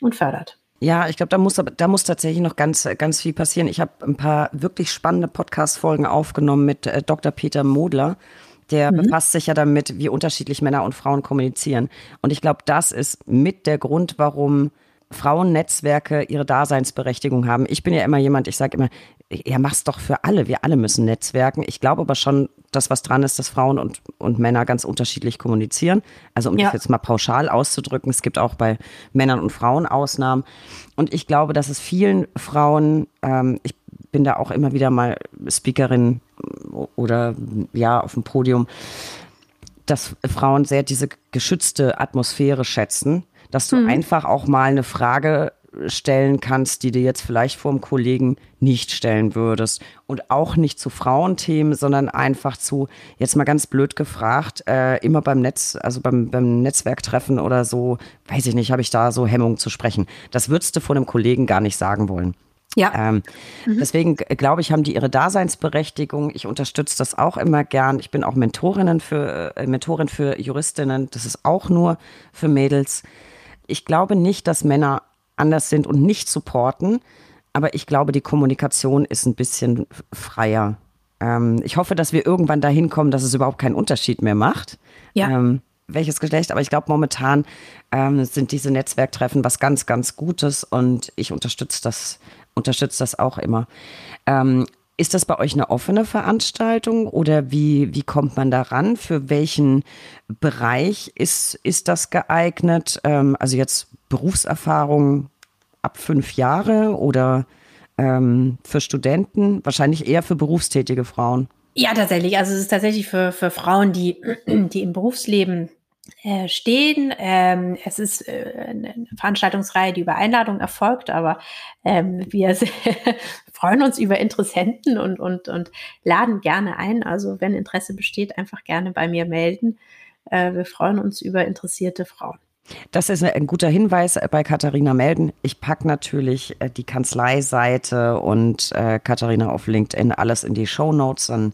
und fördert. Ja, ich glaube, da muss, da muss tatsächlich noch ganz, ganz viel passieren. Ich habe ein paar wirklich spannende Podcast-Folgen aufgenommen mit äh, Dr. Peter Modler. Der mhm. befasst sich ja damit, wie unterschiedlich Männer und Frauen kommunizieren. Und ich glaube, das ist mit der Grund, warum Frauennetzwerke ihre Daseinsberechtigung haben. Ich bin ja immer jemand, ich sage immer, ja, mach's doch für alle. Wir alle müssen netzwerken. Ich glaube aber schon, dass was dran ist, dass Frauen und, und Männer ganz unterschiedlich kommunizieren. Also um ja. das jetzt mal pauschal auszudrücken, es gibt auch bei Männern und Frauen Ausnahmen. Und ich glaube, dass es vielen Frauen, ähm, ich bin da auch immer wieder mal Speakerin oder ja, auf dem Podium, dass Frauen sehr diese geschützte Atmosphäre schätzen, dass du mhm. einfach auch mal eine Frage stellen kannst, die du jetzt vielleicht vor dem Kollegen nicht stellen würdest. Und auch nicht zu Frauenthemen, sondern einfach zu, jetzt mal ganz blöd gefragt, äh, immer beim Netz, also beim, beim Netzwerktreffen oder so, weiß ich nicht, habe ich da so Hemmungen zu sprechen. Das würdest du vor einem Kollegen gar nicht sagen wollen. Ja. Ähm, mhm. Deswegen glaube ich, haben die ihre Daseinsberechtigung. Ich unterstütze das auch immer gern. Ich bin auch Mentorinnen für, äh, Mentorin für Juristinnen. Das ist auch nur für Mädels. Ich glaube nicht, dass Männer anders sind und nicht supporten. Aber ich glaube, die Kommunikation ist ein bisschen freier. Ähm, ich hoffe, dass wir irgendwann dahin kommen, dass es überhaupt keinen Unterschied mehr macht. Ja. Ähm, welches Geschlecht, aber ich glaube, momentan ähm, sind diese Netzwerktreffen was ganz, ganz Gutes und ich unterstütze das, unterstütze das auch immer. Ähm, ist das bei euch eine offene Veranstaltung oder wie, wie kommt man daran? Für welchen Bereich ist, ist das geeignet? Ähm, also jetzt Berufserfahrung ab fünf Jahre oder ähm, für Studenten? Wahrscheinlich eher für berufstätige Frauen. Ja, tatsächlich. Also es ist tatsächlich für, für Frauen, die, die im Berufsleben äh, stehen. Ähm, es ist äh, eine Veranstaltungsreihe, die über Einladung erfolgt, aber ähm, wir freuen uns über Interessenten und, und, und laden gerne ein. Also wenn Interesse besteht, einfach gerne bei mir melden. Äh, wir freuen uns über interessierte Frauen. Das ist ein guter Hinweis bei Katharina Melden. Ich packe natürlich äh, die Kanzleiseite und äh, Katharina auf LinkedIn alles in die Show Notes. Dann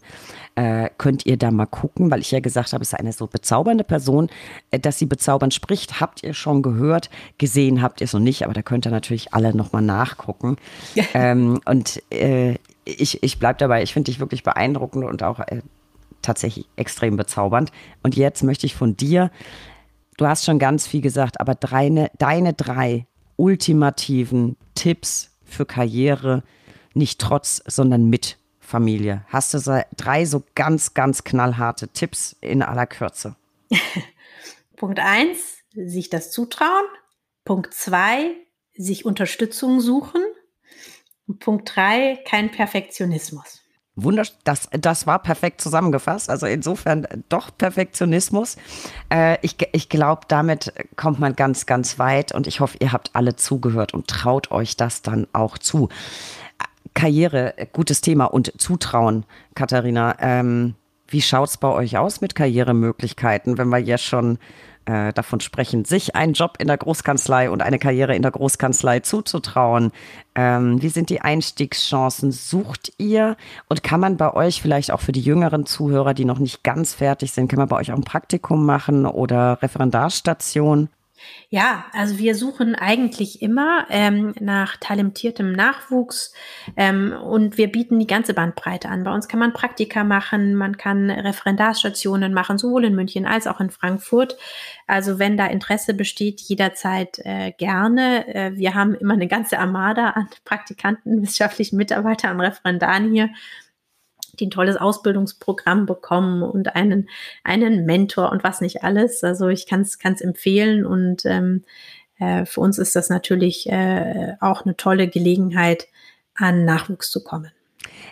äh, könnt ihr da mal gucken, weil ich ja gesagt habe, es ist eine so bezaubernde Person, äh, dass sie bezaubernd spricht. Habt ihr schon gehört? Gesehen habt ihr es noch nicht, aber da könnt ihr natürlich alle nochmal nachgucken. ähm, und äh, ich, ich bleibe dabei. Ich finde dich wirklich beeindruckend und auch äh, tatsächlich extrem bezaubernd. Und jetzt möchte ich von dir Du hast schon ganz viel gesagt, aber deine, deine drei ultimativen Tipps für Karriere, nicht trotz, sondern mit Familie. Hast du so drei so ganz, ganz knallharte Tipps in aller Kürze? Punkt eins, sich das zutrauen. Punkt zwei, sich Unterstützung suchen. Und Punkt drei, kein Perfektionismus. Wundersch das, das war perfekt zusammengefasst. Also insofern doch Perfektionismus. Äh, ich ich glaube, damit kommt man ganz, ganz weit und ich hoffe, ihr habt alle zugehört und traut euch das dann auch zu. Karriere, gutes Thema und Zutrauen, Katharina. Ähm, wie schaut es bei euch aus mit Karrieremöglichkeiten, wenn wir jetzt schon äh, davon sprechen, sich einen Job in der Großkanzlei und eine Karriere in der Großkanzlei zuzutrauen. Ähm, wie sind die Einstiegschancen? Sucht ihr? Und kann man bei euch vielleicht auch für die jüngeren Zuhörer, die noch nicht ganz fertig sind, kann man bei euch auch ein Praktikum machen oder Referendarstation? Ja, also wir suchen eigentlich immer ähm, nach talentiertem Nachwuchs ähm, und wir bieten die ganze Bandbreite an. Bei uns kann man Praktika machen, man kann Referendarstationen machen, sowohl in München als auch in Frankfurt. Also wenn da Interesse besteht, jederzeit äh, gerne. Äh, wir haben immer eine ganze Armada an Praktikanten, wissenschaftlichen Mitarbeitern, an Referendaren hier die ein tolles Ausbildungsprogramm bekommen und einen, einen Mentor und was nicht alles. Also ich kann es empfehlen und ähm, äh, für uns ist das natürlich äh, auch eine tolle Gelegenheit, an Nachwuchs zu kommen.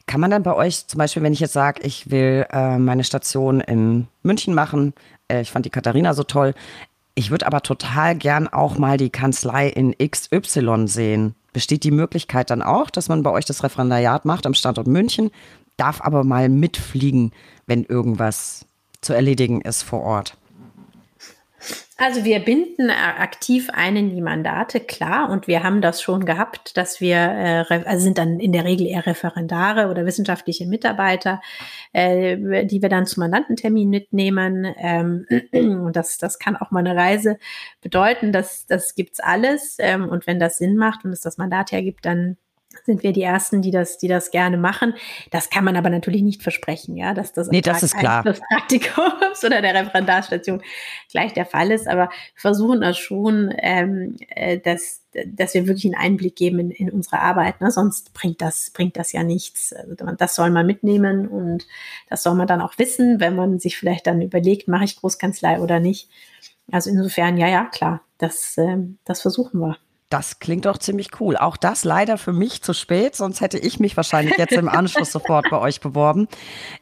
Kann man dann bei euch zum Beispiel, wenn ich jetzt sage, ich will äh, meine Station in München machen, äh, ich fand die Katharina so toll, Ich würde aber total gern auch mal die Kanzlei in XY sehen. Besteht die Möglichkeit dann auch, dass man bei euch das Referendariat macht am Standort München, darf aber mal mitfliegen, wenn irgendwas zu erledigen ist vor Ort? Also wir binden aktiv ein in die Mandate, klar, und wir haben das schon gehabt, dass wir, äh, also sind dann in der Regel eher Referendare oder wissenschaftliche Mitarbeiter, äh, die wir dann zum Mandantentermin mitnehmen. Ähm, und das, das kann auch mal eine Reise bedeuten, das, das gibt's alles. Ähm, und wenn das Sinn macht und es das Mandat hergibt, dann sind wir die Ersten, die das, die das gerne machen. Das kann man aber natürlich nicht versprechen, ja, dass das, nee, das ist klar. des Praktikums oder der Referendarstation gleich der Fall ist. Aber wir versuchen das schon, ähm, äh, dass, dass wir wirklich einen Einblick geben in, in unsere Arbeit. Ne? Sonst bringt das, bringt das ja nichts. Also das soll man mitnehmen und das soll man dann auch wissen, wenn man sich vielleicht dann überlegt, mache ich Großkanzlei oder nicht. Also insofern, ja, ja, klar, das, äh, das versuchen wir. Das klingt doch ziemlich cool. Auch das leider für mich zu spät, sonst hätte ich mich wahrscheinlich jetzt im Anschluss sofort bei euch beworben.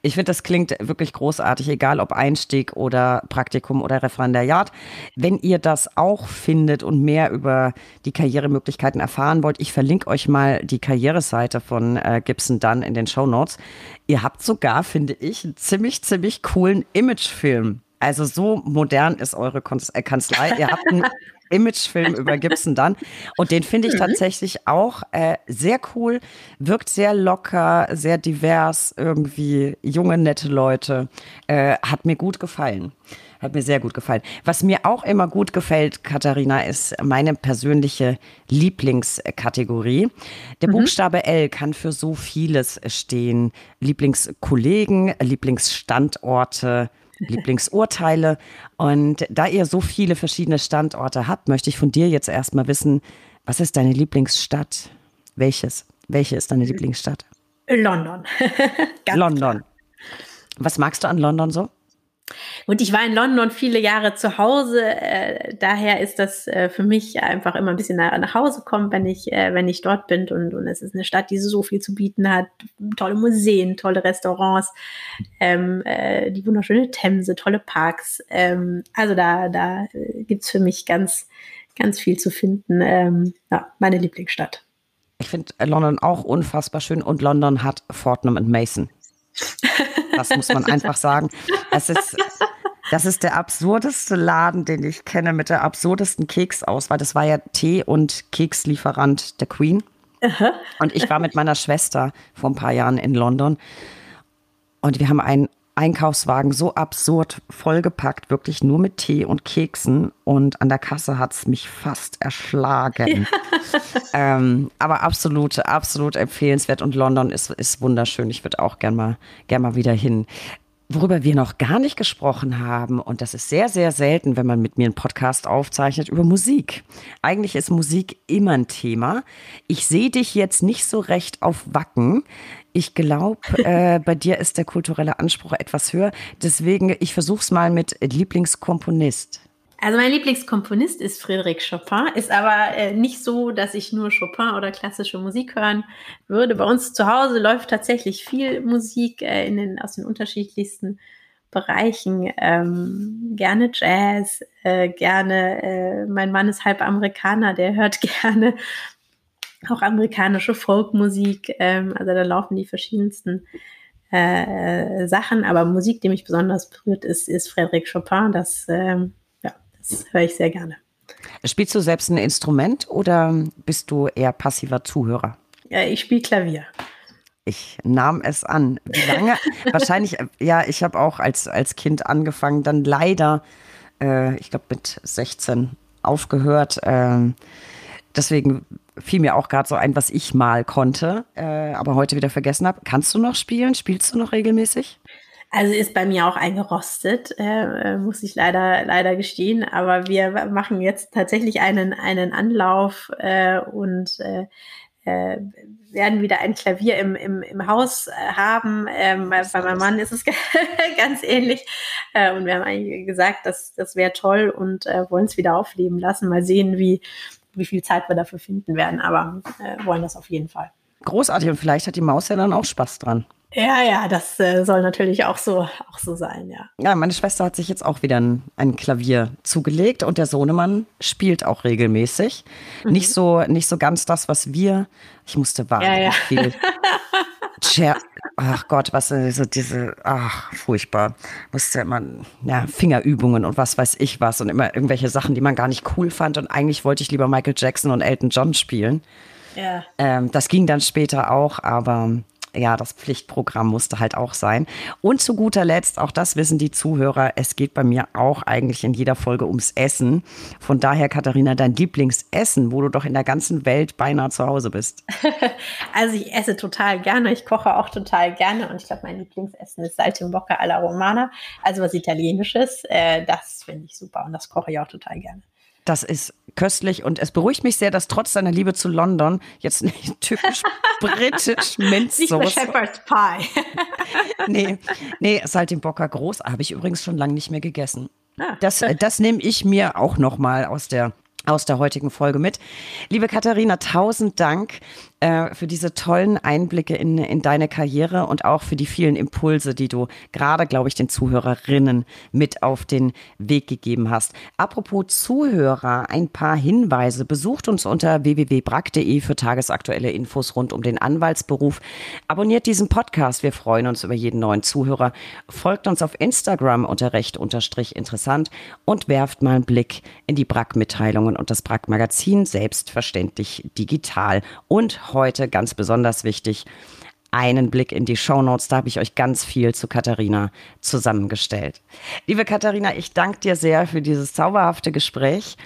Ich finde, das klingt wirklich großartig, egal ob Einstieg oder Praktikum oder Referendariat. Wenn ihr das auch findet und mehr über die Karrieremöglichkeiten erfahren wollt, ich verlinke euch mal die Karriereseite von äh, Gibson Dunn in den Show Notes. Ihr habt sogar, finde ich, einen ziemlich, ziemlich coolen Imagefilm also so modern ist eure äh, Kanzlei. Ihr habt einen Imagefilm über Gibson dann. Und den finde ich mhm. tatsächlich auch äh, sehr cool, wirkt sehr locker, sehr divers, irgendwie junge, nette Leute. Äh, hat mir gut gefallen. Hat mir sehr gut gefallen. Was mir auch immer gut gefällt, Katharina, ist meine persönliche Lieblingskategorie. Der mhm. Buchstabe L kann für so vieles stehen. Lieblingskollegen, Lieblingsstandorte, Lieblingsurteile. Und da ihr so viele verschiedene Standorte habt, möchte ich von dir jetzt erstmal wissen, was ist deine Lieblingsstadt? Welches? Welche ist deine Lieblingsstadt? London. London. Was magst du an London so? Und ich war in London viele Jahre zu Hause. Äh, daher ist das äh, für mich einfach immer ein bisschen nach, nach Hause kommen, wenn ich, äh, wenn ich dort bin. Und, und es ist eine Stadt, die so viel zu bieten hat. Tolle Museen, tolle Restaurants, ähm, äh, die wunderschöne Themse, tolle Parks. Ähm, also da, da äh, gibt's für mich ganz, ganz viel zu finden. Ähm, ja, meine Lieblingsstadt. Ich finde London auch unfassbar schön und London hat Fortnum und Mason. Das muss man einfach sagen. Es ist, das ist der absurdeste Laden, den ich kenne, mit der absurdesten Keksauswahl. Das war ja Tee- und Kekslieferant der Queen. Und ich war mit meiner Schwester vor ein paar Jahren in London. Und wir haben einen Einkaufswagen so absurd vollgepackt, wirklich nur mit Tee und Keksen. Und an der Kasse hat es mich fast erschlagen. Ja. ähm, aber absolut, absolut empfehlenswert. Und London ist, ist wunderschön. Ich würde auch gern mal, gern mal wieder hin. Worüber wir noch gar nicht gesprochen haben, und das ist sehr, sehr selten, wenn man mit mir einen Podcast aufzeichnet, über Musik. Eigentlich ist Musik immer ein Thema. Ich sehe dich jetzt nicht so recht auf Wacken. Ich glaube, äh, bei dir ist der kulturelle Anspruch etwas höher. Deswegen, ich versuche es mal mit Lieblingskomponist. Also mein Lieblingskomponist ist Frédéric Chopin, ist aber äh, nicht so, dass ich nur Chopin oder klassische Musik hören würde. Bei uns zu Hause läuft tatsächlich viel Musik äh, in den, aus den unterschiedlichsten Bereichen. Ähm, gerne Jazz, äh, gerne, äh, mein Mann ist halb Amerikaner, der hört gerne auch amerikanische Folkmusik. Ähm, also da laufen die verschiedensten äh, Sachen. Aber Musik, die mich besonders berührt, ist, ist Frédéric Chopin. Das, ähm, das höre ich sehr gerne. Spielst du selbst ein Instrument oder bist du eher passiver Zuhörer? Ja, ich spiele Klavier. Ich nahm es an. Wie lange? Wahrscheinlich, ja, ich habe auch als, als Kind angefangen, dann leider, äh, ich glaube mit 16 aufgehört. Äh, deswegen fiel mir auch gerade so ein, was ich mal konnte, äh, aber heute wieder vergessen habe. Kannst du noch spielen? Spielst du noch regelmäßig? Also ist bei mir auch eingerostet, äh, äh muss ich leider leider gestehen. Aber wir machen jetzt tatsächlich einen einen Anlauf äh, und äh, äh, werden wieder ein Klavier im, im, im Haus äh, haben. Ähm, bei, bei meinem Mann ist es ganz ähnlich. Äh, und wir haben eigentlich gesagt, dass das wäre toll und äh, wollen es wieder aufleben lassen. Mal sehen, wie, wie viel Zeit wir dafür finden werden, aber äh, wollen das auf jeden Fall. Großartig und vielleicht hat die Maus ja dann auch Spaß dran. Ja, ja, das äh, soll natürlich auch so, auch so sein, ja. Ja, meine Schwester hat sich jetzt auch wieder ein, ein Klavier zugelegt und der Sohnemann spielt auch regelmäßig. Mhm. Nicht so, nicht so ganz das, was wir. Ich musste warten, ja, ja. viel. Cher ach Gott, was so diese, ach, furchtbar. Musste immer, ja, Fingerübungen und was weiß ich was und immer irgendwelche Sachen, die man gar nicht cool fand. Und eigentlich wollte ich lieber Michael Jackson und Elton John spielen. Ja. Ähm, das ging dann später auch, aber ja, das Pflichtprogramm musste halt auch sein. Und zu guter Letzt, auch das wissen die Zuhörer, es geht bei mir auch eigentlich in jeder Folge ums Essen. Von daher, Katharina, dein Lieblingsessen, wo du doch in der ganzen Welt beinahe zu Hause bist. Also ich esse total gerne, ich koche auch total gerne und ich glaube, mein Lieblingsessen ist Saltimbocca alla Romana, also was Italienisches. Äh, das finde ich super und das koche ich auch total gerne. Das ist köstlich und es beruhigt mich sehr, dass trotz deiner Liebe zu London jetzt nicht typisch britisch Minzsoße. Nicht Shepherd's Pie. nee, nee, Saltimbocca groß, habe ich übrigens schon lange nicht mehr gegessen. Ah. Das, das nehme ich mir auch noch mal aus der aus der heutigen Folge mit. Liebe Katharina, tausend Dank äh, für diese tollen Einblicke in, in deine Karriere und auch für die vielen Impulse, die du gerade, glaube ich, den Zuhörerinnen mit auf den Weg gegeben hast. Apropos Zuhörer, ein paar Hinweise. Besucht uns unter www.brack.de für tagesaktuelle Infos rund um den Anwaltsberuf. Abonniert diesen Podcast. Wir freuen uns über jeden neuen Zuhörer. Folgt uns auf Instagram unter recht unterstrich interessant und werft mal einen Blick in die Brack-Mitteilungen und das Brack-Magazin selbstverständlich digital. Und heute ganz besonders wichtig, einen Blick in die Shownotes. Da habe ich euch ganz viel zu Katharina zusammengestellt. Liebe Katharina, ich danke dir sehr für dieses zauberhafte Gespräch,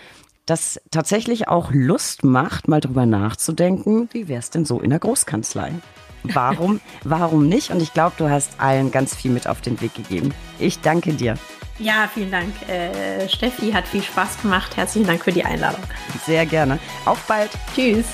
das tatsächlich auch Lust macht, mal drüber nachzudenken, wie wäre es denn so in der Großkanzlei? Warum, warum nicht? Und ich glaube, du hast allen ganz viel mit auf den Weg gegeben. Ich danke dir. Ja, vielen Dank, äh, Steffi. Hat viel Spaß gemacht. Herzlichen Dank für die Einladung. Sehr gerne. Auf bald. Tschüss.